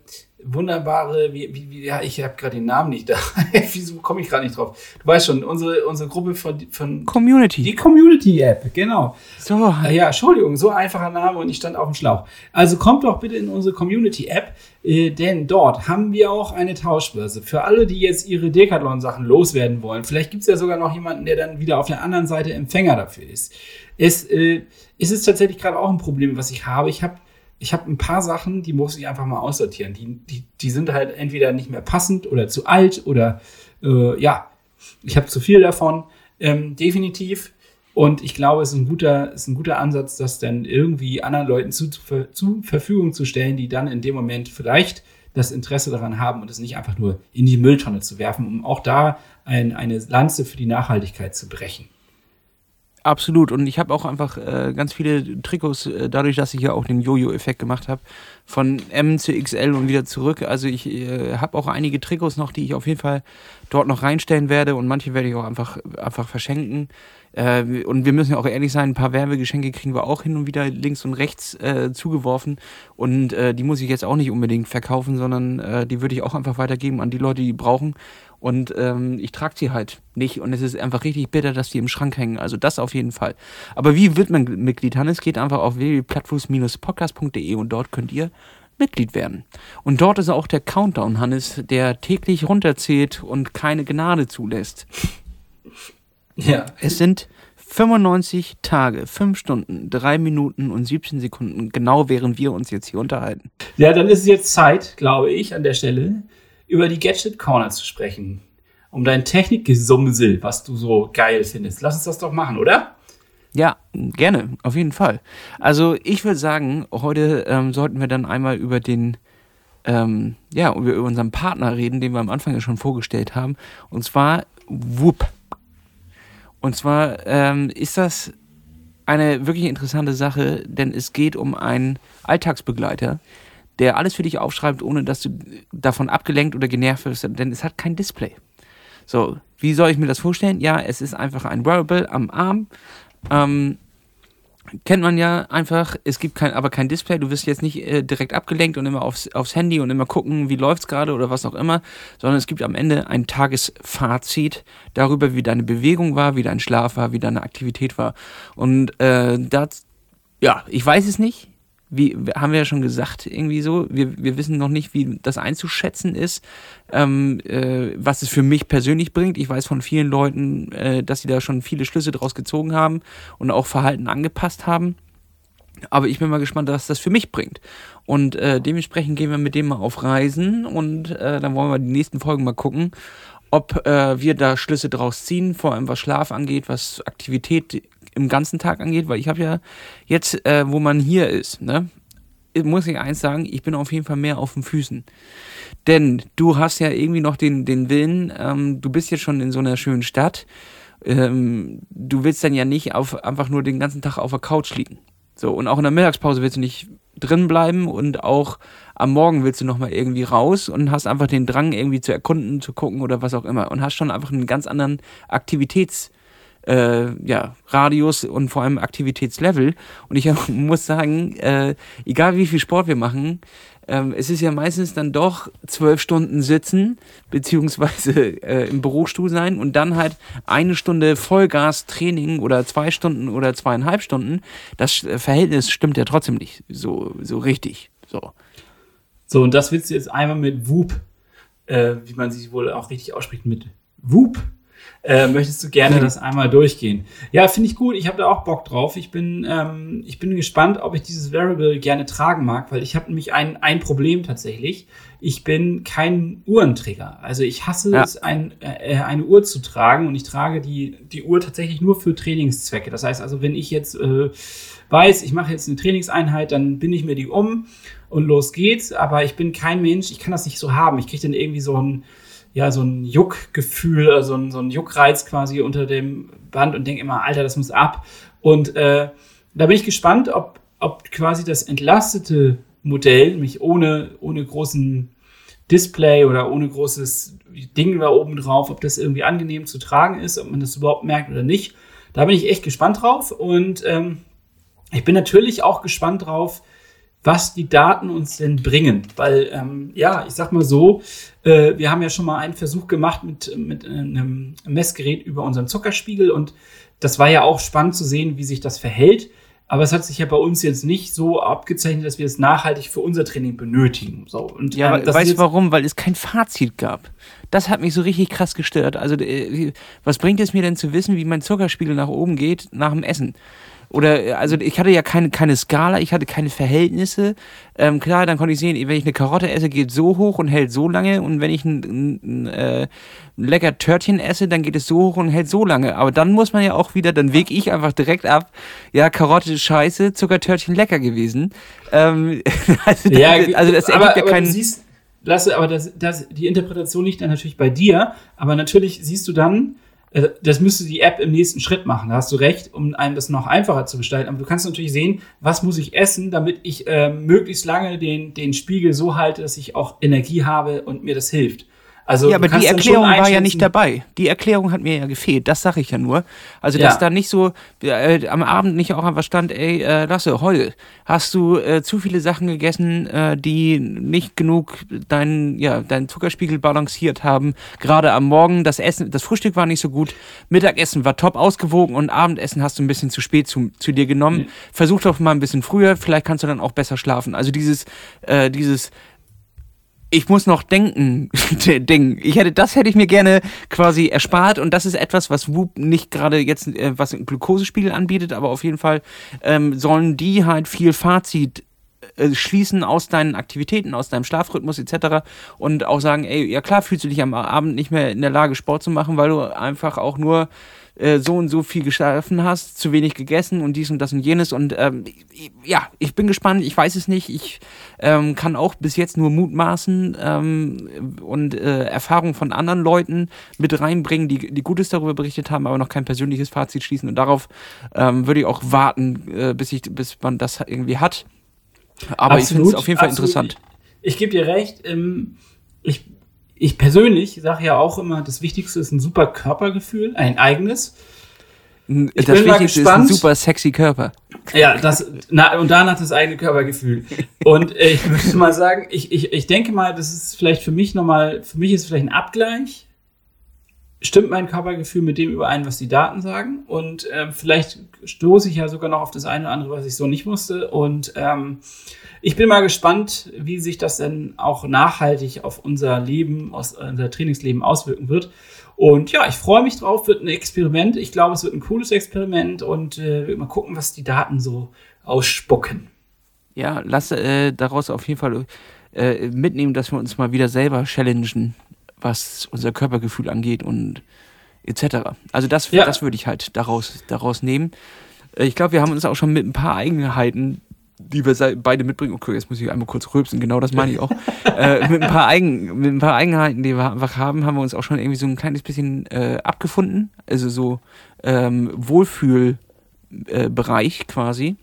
wunderbare, wie, wie, wie ja, ich habe gerade den Namen nicht da. (laughs) Wieso komme ich gerade nicht drauf? Du weißt schon, unsere, unsere Gruppe von, von Community. Die Community-App, genau. So. Äh, ja, Entschuldigung, so einfacher Name und ich stand auf dem Schlauch. Also kommt doch bitte in unsere Community-App, äh, denn dort haben wir auch eine Tauschbörse. Für alle, die jetzt ihre Decathlon-Sachen loswerden wollen. Vielleicht gibt es ja sogar noch jemanden, der dann wieder auf der anderen Seite Empfänger dafür ist. Es, äh, es ist tatsächlich gerade auch ein Problem, was ich habe. Ich habe ich habe ein paar Sachen, die muss ich einfach mal aussortieren. Die, die, die sind halt entweder nicht mehr passend oder zu alt oder äh, ja, ich habe zu viel davon. Ähm, definitiv. Und ich glaube, es ist ein guter, ist ein guter Ansatz, das dann irgendwie anderen Leuten zu, zu, zu Verfügung zu stellen, die dann in dem Moment vielleicht das Interesse daran haben und es nicht einfach nur in die Mülltonne zu werfen, um auch da ein, eine Lanze für die Nachhaltigkeit zu brechen. Absolut. Und ich habe auch einfach äh, ganz viele Trikots, äh, dadurch, dass ich ja auch den Jojo-Effekt gemacht habe, von M zu XL und wieder zurück. Also ich äh, habe auch einige Trikots noch, die ich auf jeden Fall dort noch reinstellen werde und manche werde ich auch einfach, einfach verschenken. Äh, und wir müssen ja auch ehrlich sein, ein paar Werbegeschenke kriegen wir auch hin und wieder links und rechts äh, zugeworfen. Und äh, die muss ich jetzt auch nicht unbedingt verkaufen, sondern äh, die würde ich auch einfach weitergeben an die Leute, die brauchen. Und ähm, ich trage sie halt nicht. Und es ist einfach richtig bitter, dass die im Schrank hängen. Also das auf jeden Fall. Aber wie wird man Mitglied? Hannes geht einfach auf www.plattfuß-podcast.de und dort könnt ihr Mitglied werden. Und dort ist auch der Countdown, Hannes, der täglich runterzählt und keine Gnade zulässt. Ja. Es sind 95 Tage, 5 Stunden, 3 Minuten und 17 Sekunden, genau während wir uns jetzt hier unterhalten. Ja, dann ist es jetzt Zeit, glaube ich, an der Stelle, über die Gadget Corner zu sprechen. Um dein Technikgesumsel, was du so geil findest. Lass uns das doch machen, oder? Ja, gerne, auf jeden Fall. Also ich würde sagen, heute ähm, sollten wir dann einmal über den, ähm, ja, über unseren Partner reden, den wir am Anfang ja schon vorgestellt haben. Und zwar Whoop. Und zwar ähm, ist das eine wirklich interessante Sache, denn es geht um einen Alltagsbegleiter, der alles für dich aufschreibt, ohne dass du davon abgelenkt oder genervt wirst, denn es hat kein Display. So, wie soll ich mir das vorstellen? Ja, es ist einfach ein Wearable am Arm. Ähm, kennt man ja einfach, es gibt kein, aber kein Display, du wirst jetzt nicht äh, direkt abgelenkt und immer aufs, aufs Handy und immer gucken, wie läuft es gerade oder was auch immer, sondern es gibt am Ende ein Tagesfazit darüber, wie deine Bewegung war, wie dein Schlaf war, wie deine Aktivität war. Und äh, das, ja, ich weiß es nicht, wie haben wir ja schon gesagt, irgendwie so, wir, wir wissen noch nicht, wie das einzuschätzen ist, ähm, äh, was es für mich persönlich bringt. Ich weiß von vielen Leuten, äh, dass sie da schon viele Schlüsse draus gezogen haben und auch Verhalten angepasst haben. Aber ich bin mal gespannt, was das für mich bringt. Und äh, dementsprechend gehen wir mit dem mal auf Reisen und äh, dann wollen wir die nächsten Folgen mal gucken, ob äh, wir da Schlüsse draus ziehen, vor allem was Schlaf angeht, was Aktivität im ganzen Tag angeht, weil ich habe ja jetzt, äh, wo man hier ist, ne, muss ich eins sagen, ich bin auf jeden Fall mehr auf den Füßen. Denn du hast ja irgendwie noch den, den Willen, ähm, du bist jetzt schon in so einer schönen Stadt, ähm, du willst dann ja nicht auf, einfach nur den ganzen Tag auf der Couch liegen. So, und auch in der Mittagspause willst du nicht drin bleiben und auch am Morgen willst du nochmal irgendwie raus und hast einfach den Drang, irgendwie zu erkunden, zu gucken oder was auch immer. Und hast schon einfach einen ganz anderen Aktivitäts- äh, ja, Radius und vor allem Aktivitätslevel. Und ich (laughs) muss sagen, äh, egal wie viel Sport wir machen, ähm, es ist ja meistens dann doch zwölf Stunden sitzen, beziehungsweise äh, im Bürostuhl sein und dann halt eine Stunde Vollgas-Training oder zwei Stunden oder zweieinhalb Stunden. Das äh, Verhältnis stimmt ja trotzdem nicht so, so richtig. So. So, und das willst du jetzt einmal mit Whoop, äh, wie man sich wohl auch richtig ausspricht, mit Whoop äh, möchtest du gerne das einmal durchgehen? Ja, finde ich gut. Ich habe da auch Bock drauf. Ich bin, ähm, ich bin gespannt, ob ich dieses Variable gerne tragen mag, weil ich habe nämlich ein, ein Problem tatsächlich. Ich bin kein Uhrenträger. Also ich hasse ja. es, ein, äh, eine Uhr zu tragen und ich trage die, die Uhr tatsächlich nur für Trainingszwecke. Das heißt also, wenn ich jetzt äh, weiß, ich mache jetzt eine Trainingseinheit, dann bin ich mir die um und los geht's. Aber ich bin kein Mensch, ich kann das nicht so haben. Ich kriege dann irgendwie so ein ja, so ein Juckgefühl, so also ein, so ein Juckreiz quasi unter dem Band und denke immer, Alter, das muss ab. Und äh, da bin ich gespannt, ob, ob quasi das entlastete Modell, mich ohne, ohne großen Display oder ohne großes Ding da oben drauf, ob das irgendwie angenehm zu tragen ist, ob man das überhaupt merkt oder nicht. Da bin ich echt gespannt drauf und ähm, ich bin natürlich auch gespannt drauf, was die Daten uns denn bringen. Weil, ähm, ja, ich sag mal so, äh, wir haben ja schon mal einen Versuch gemacht mit, mit einem Messgerät über unseren Zuckerspiegel und das war ja auch spannend zu sehen, wie sich das verhält. Aber es hat sich ja bei uns jetzt nicht so abgezeichnet, dass wir es nachhaltig für unser Training benötigen. So, und, ja, ähm, weißt du warum? Weil es kein Fazit gab. Das hat mich so richtig krass gestört. Also, äh, was bringt es mir denn zu wissen, wie mein Zuckerspiegel nach oben geht nach dem Essen? Oder, also ich hatte ja keine, keine Skala, ich hatte keine Verhältnisse. Ähm, klar, dann konnte ich sehen, wenn ich eine Karotte esse, geht so hoch und hält so lange. Und wenn ich ein, ein, ein, äh, ein lecker Törtchen esse, dann geht es so hoch und hält so lange. Aber dann muss man ja auch wieder, dann wege ich einfach direkt ab, ja, Karotte scheiße, Zuckertörtchen lecker gewesen. Ähm, (laughs) also, ja, also das ergibt aber, ja keinen... Lasse, aber das, das, die Interpretation liegt dann natürlich bei dir, aber natürlich siehst du dann, äh, das müsste die App im nächsten Schritt machen. Da hast du recht, um einem das noch einfacher zu gestalten. Aber du kannst natürlich sehen, was muss ich essen, damit ich äh, möglichst lange den, den Spiegel so halte, dass ich auch Energie habe und mir das hilft. Also, ja, aber die Erklärung war ja nicht dabei. Die Erklärung hat mir ja gefehlt. Das sage ich ja nur. Also, dass ja. da nicht so äh, am Abend nicht auch einfach stand, ey, äh, Lasse, heul, hast du äh, zu viele Sachen gegessen, äh, die nicht genug deinen, ja, deinen Zuckerspiegel balanciert haben. Gerade am Morgen, das Essen, das Frühstück war nicht so gut, Mittagessen war top ausgewogen und Abendessen hast du ein bisschen zu spät zu, zu dir genommen. Mhm. Versuch doch mal ein bisschen früher, vielleicht kannst du dann auch besser schlafen. Also dieses, äh, dieses ich muss noch denken, (laughs) Ding. Ich hätte, das hätte ich mir gerne quasi erspart und das ist etwas, was Whoop nicht gerade jetzt, äh, was ein Glukosespiegel anbietet, aber auf jeden Fall ähm, sollen die halt viel Fazit äh, schließen aus deinen Aktivitäten, aus deinem Schlafrhythmus etc. und auch sagen, ey, ja klar fühlst du dich am Abend nicht mehr in der Lage, Sport zu machen, weil du einfach auch nur äh, so und so viel geschlafen hast, zu wenig gegessen und dies und das und jenes. Und ähm, ja, ich bin gespannt, ich weiß es nicht. Ich ähm, kann auch bis jetzt nur mutmaßen ähm, und äh, Erfahrungen von anderen Leuten mit reinbringen, die, die Gutes darüber berichtet haben, aber noch kein persönliches Fazit schließen. Und darauf ähm, würde ich auch warten, äh, bis, ich, bis man das irgendwie hat. Aber absolut, ich finde es auf jeden Fall absolut. interessant. Ich, ich gebe dir recht. Ähm, ich ich persönlich sage ja auch immer, das Wichtigste ist ein super Körpergefühl, ein eigenes. Ich das Wichtigste ist ein super sexy Körper. Ja, das, na, und danach das eigene Körpergefühl. Und äh, ich würde (laughs) mal sagen, ich, ich, ich denke mal, das ist vielleicht für mich nochmal, für mich ist es vielleicht ein Abgleich. Stimmt mein Körpergefühl mit dem überein, was die Daten sagen? Und äh, vielleicht stoße ich ja sogar noch auf das eine oder andere, was ich so nicht wusste. Und ähm, ich bin mal gespannt, wie sich das denn auch nachhaltig auf unser Leben, aus, unser Trainingsleben auswirken wird. Und ja, ich freue mich drauf, wird ein Experiment. Ich glaube, es wird ein cooles Experiment und äh, mal gucken, was die Daten so ausspucken. Ja, lass äh, daraus auf jeden Fall äh, mitnehmen, dass wir uns mal wieder selber challengen was unser Körpergefühl angeht und etc. Also das, ja. das würde ich halt daraus, daraus nehmen. Äh, ich glaube, wir haben uns auch schon mit ein paar Eigenheiten, die wir beide mitbringen, okay, jetzt muss ich einmal kurz rülpsen, genau das meine ich auch, (laughs) äh, mit, ein paar Eigen, mit ein paar Eigenheiten, die wir einfach haben, haben wir uns auch schon irgendwie so ein kleines bisschen äh, abgefunden. Also so ähm, Wohlfühlbereich äh, quasi.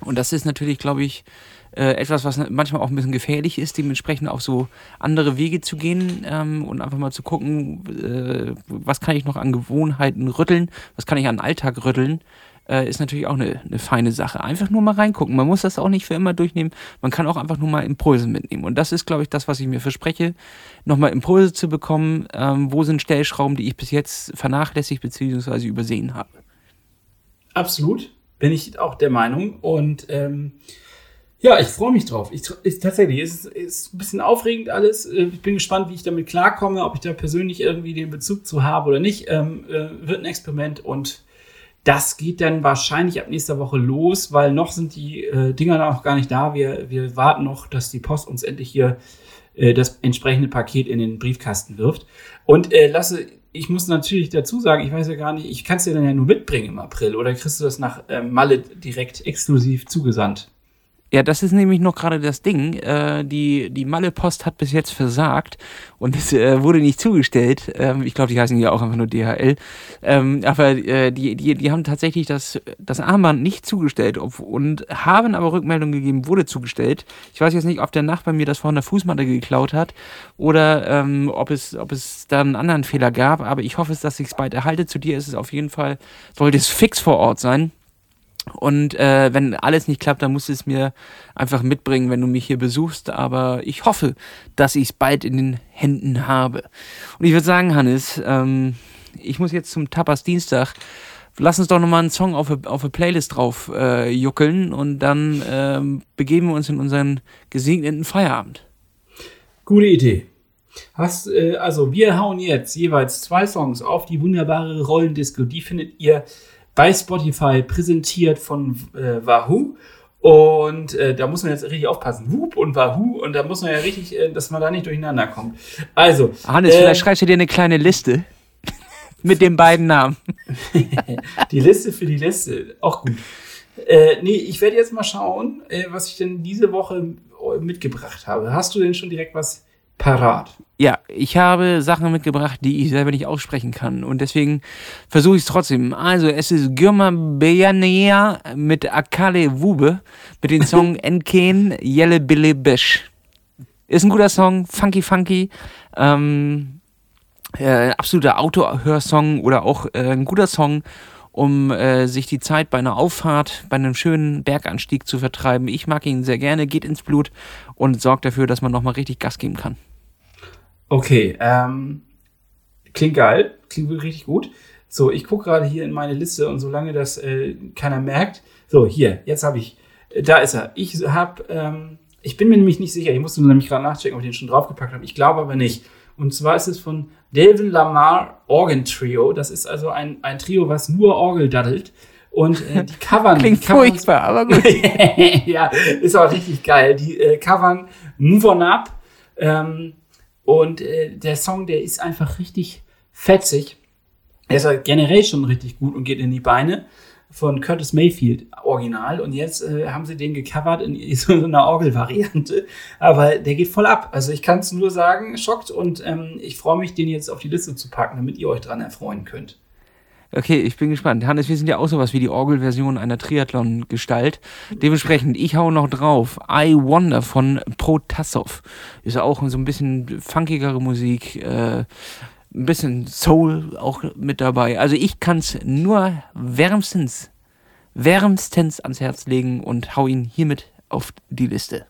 Und das ist natürlich, glaube ich, äh, etwas, was manchmal auch ein bisschen gefährlich ist, dementsprechend auch so andere Wege zu gehen ähm, und einfach mal zu gucken, äh, was kann ich noch an Gewohnheiten rütteln, was kann ich an Alltag rütteln, äh, ist natürlich auch eine, eine feine Sache. Einfach nur mal reingucken. Man muss das auch nicht für immer durchnehmen. Man kann auch einfach nur mal Impulse mitnehmen. Und das ist, glaube ich, das, was ich mir verspreche, nochmal Impulse zu bekommen. Ähm, wo sind Stellschrauben, die ich bis jetzt vernachlässigt bzw. übersehen habe? Absolut, bin ich auch der Meinung. Und ähm, ja, ich freue mich drauf. Ich, ich, tatsächlich, es ist, ist ein bisschen aufregend alles. Äh, ich bin gespannt, wie ich damit klarkomme, ob ich da persönlich irgendwie den Bezug zu habe oder nicht. Ähm, äh, wird ein Experiment und das geht dann wahrscheinlich ab nächster Woche los, weil noch sind die äh, Dinger noch gar nicht da. Wir, wir warten noch, dass die Post uns endlich hier äh, das entsprechende Paket in den Briefkasten wirft. Und äh, lasse, ich muss natürlich dazu sagen, ich weiß ja gar nicht, ich kann es dir dann ja nur mitbringen im April oder kriegst du das nach äh, Malle direkt exklusiv zugesandt? Ja, das ist nämlich noch gerade das Ding. Äh, die die Malle-Post hat bis jetzt versagt und es äh, wurde nicht zugestellt. Ähm, ich glaube, die heißen ja auch einfach nur DHL. Ähm, aber äh, die, die, die haben tatsächlich das, das Armband nicht zugestellt ob, und haben aber Rückmeldung gegeben, wurde zugestellt. Ich weiß jetzt nicht, ob der Nachbar mir das von der Fußmatte geklaut hat oder ähm, ob, es, ob es da einen anderen Fehler gab. Aber ich hoffe, dass ich es bald erhalte. Zu dir ist es auf jeden Fall, sollte es fix vor Ort sein. Und äh, wenn alles nicht klappt, dann musst du es mir einfach mitbringen, wenn du mich hier besuchst. Aber ich hoffe, dass ich es bald in den Händen habe. Und ich würde sagen, Hannes, ähm, ich muss jetzt zum Tapas Dienstag. Lass uns doch nochmal einen Song auf, eine Playlist drauf äh, juckeln und dann ähm, begeben wir uns in unseren gesegneten Feierabend. Gute Idee. Hast, äh, also wir hauen jetzt jeweils zwei Songs auf die wunderbare Rollendisco. Die findet ihr bei Spotify präsentiert von äh, Wahoo. Und äh, da muss man jetzt richtig aufpassen. Whoop und Wahoo. Und da muss man ja richtig, äh, dass man da nicht durcheinander kommt. Also. Hannes, äh, vielleicht schreibst du dir eine kleine Liste (laughs) mit den beiden Namen. (laughs) die Liste für die Liste. Auch gut. Äh, nee, ich werde jetzt mal schauen, äh, was ich denn diese Woche mitgebracht habe. Hast du denn schon direkt was parat? Ja, ich habe Sachen mitgebracht, die ich selber nicht aussprechen kann. Und deswegen versuche ich es trotzdem. Also, es ist Gürma Beyanea mit Akale Wube mit dem Song (laughs) Enken Yelle Bille Besh. Ist ein guter Song, funky, funky. Ähm, äh, absoluter Autohörsong oder auch äh, ein guter Song, um äh, sich die Zeit bei einer Auffahrt, bei einem schönen Berganstieg zu vertreiben. Ich mag ihn sehr gerne, geht ins Blut und sorgt dafür, dass man nochmal richtig Gas geben kann. Okay, ähm, klingt geil, klingt wirklich richtig gut. So, ich gucke gerade hier in meine Liste und solange das äh, keiner merkt, so hier, jetzt habe ich, äh, da ist er. Ich habe, ähm, ich bin mir nämlich nicht sicher, ich musste nämlich gerade nachchecken, ob ich den schon draufgepackt habe. Ich glaube aber nicht. Und zwar ist es von Delvin Lamar Organ Trio. Das ist also ein, ein Trio, was nur Orgel daddelt. Und äh, die (laughs) covern. Klingt covern, furchtbar, aber gut. (laughs) ja, ist auch richtig geil. Die äh, covern Move On Up. Ähm, und äh, der Song, der ist einfach richtig fetzig. Er ist halt generell schon richtig gut und geht in die Beine von Curtis Mayfield original und jetzt äh, haben sie den gecovert in (laughs) so einer Orgelvariante, aber der geht voll ab. Also ich kann es nur sagen, schockt und ähm, ich freue mich, den jetzt auf die Liste zu packen, damit ihr euch dran erfreuen könnt. Okay, ich bin gespannt. Hannes, wir sind ja auch sowas wie die Orgelversion einer Triathlon-Gestalt. Dementsprechend, ich hau noch drauf. I Wonder von Protasov. Ist auch so ein bisschen funkigere Musik, äh, ein bisschen Soul auch mit dabei. Also ich kann es nur wärmstens, wärmstens ans Herz legen und hau ihn hiermit auf die Liste.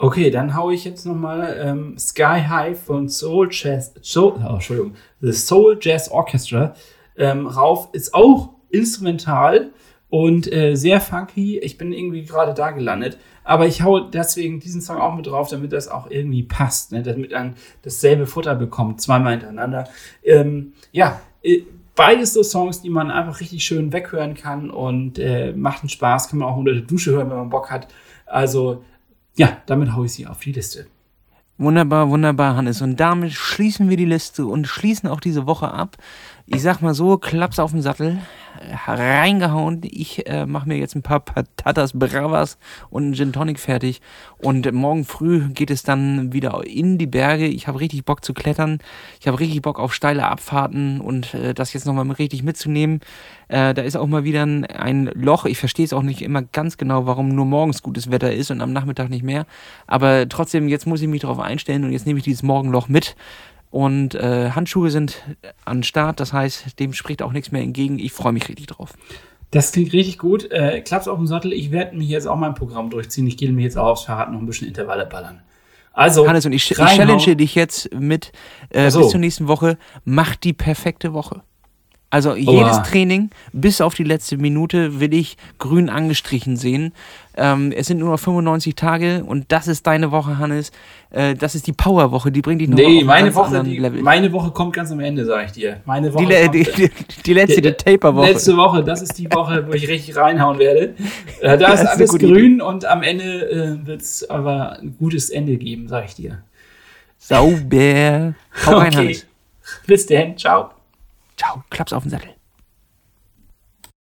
Okay, dann hau ich jetzt nochmal ähm, Sky High von Soul Jazz, Soul, oh, Entschuldigung, The Soul Jazz Orchestra ähm, rauf. Ist auch instrumental und äh, sehr funky. Ich bin irgendwie gerade da gelandet. Aber ich hau deswegen diesen Song auch mit drauf, damit das auch irgendwie passt, ne? damit man dasselbe Futter bekommt, zweimal hintereinander. Ähm, ja, äh, beides so Songs, die man einfach richtig schön weghören kann und äh, macht einen Spaß, kann man auch unter der Dusche hören, wenn man Bock hat. Also ja, damit haue ich sie auf die Liste. Wunderbar, wunderbar, Hannes. Und damit schließen wir die Liste und schließen auch diese Woche ab. Ich sag mal so, Klaps auf den Sattel, reingehauen. Ich äh, mache mir jetzt ein paar Patatas Bravas und einen Gin Tonic fertig. Und morgen früh geht es dann wieder in die Berge. Ich habe richtig Bock zu klettern. Ich habe richtig Bock auf steile Abfahrten und äh, das jetzt nochmal richtig mitzunehmen. Äh, da ist auch mal wieder ein, ein Loch. Ich verstehe es auch nicht immer ganz genau, warum nur morgens gutes Wetter ist und am Nachmittag nicht mehr. Aber trotzdem, jetzt muss ich mich darauf einstellen und jetzt nehme ich dieses Morgenloch mit. Und äh, Handschuhe sind an Start, das heißt, dem spricht auch nichts mehr entgegen. Ich freue mich richtig drauf. Das klingt richtig gut. Äh, Klaps auf dem Sattel. Ich werde mir jetzt auch mein Programm durchziehen. Ich gehe mir jetzt auch aufs Fahrrad noch ein bisschen Intervalle ballern. Also, Hannes, und ich, ich challenge dich jetzt mit äh, so. bis zur nächsten Woche. Mach die perfekte Woche. Also jedes Training bis auf die letzte Minute will ich grün angestrichen sehen. Ähm, es sind nur noch 95 Tage und das ist deine Woche, Hannes. Äh, das ist die Powerwoche, die bringt dich noch nee, auf meine Woche, die, Level. meine Woche kommt ganz am Ende, sage ich dir. Meine Woche die, die, die, die letzte, die, Taper-Woche. Letzte Woche, das ist die Woche, wo ich richtig reinhauen werde. (laughs) Äh, da ist alles grün Idee. und am Ende äh, wird es aber ein gutes Ende geben, sage ich dir. Sauber. Hau rein, okay. Hannes. Bis dann, ciao. Ciao, Klaps auf den Sattel.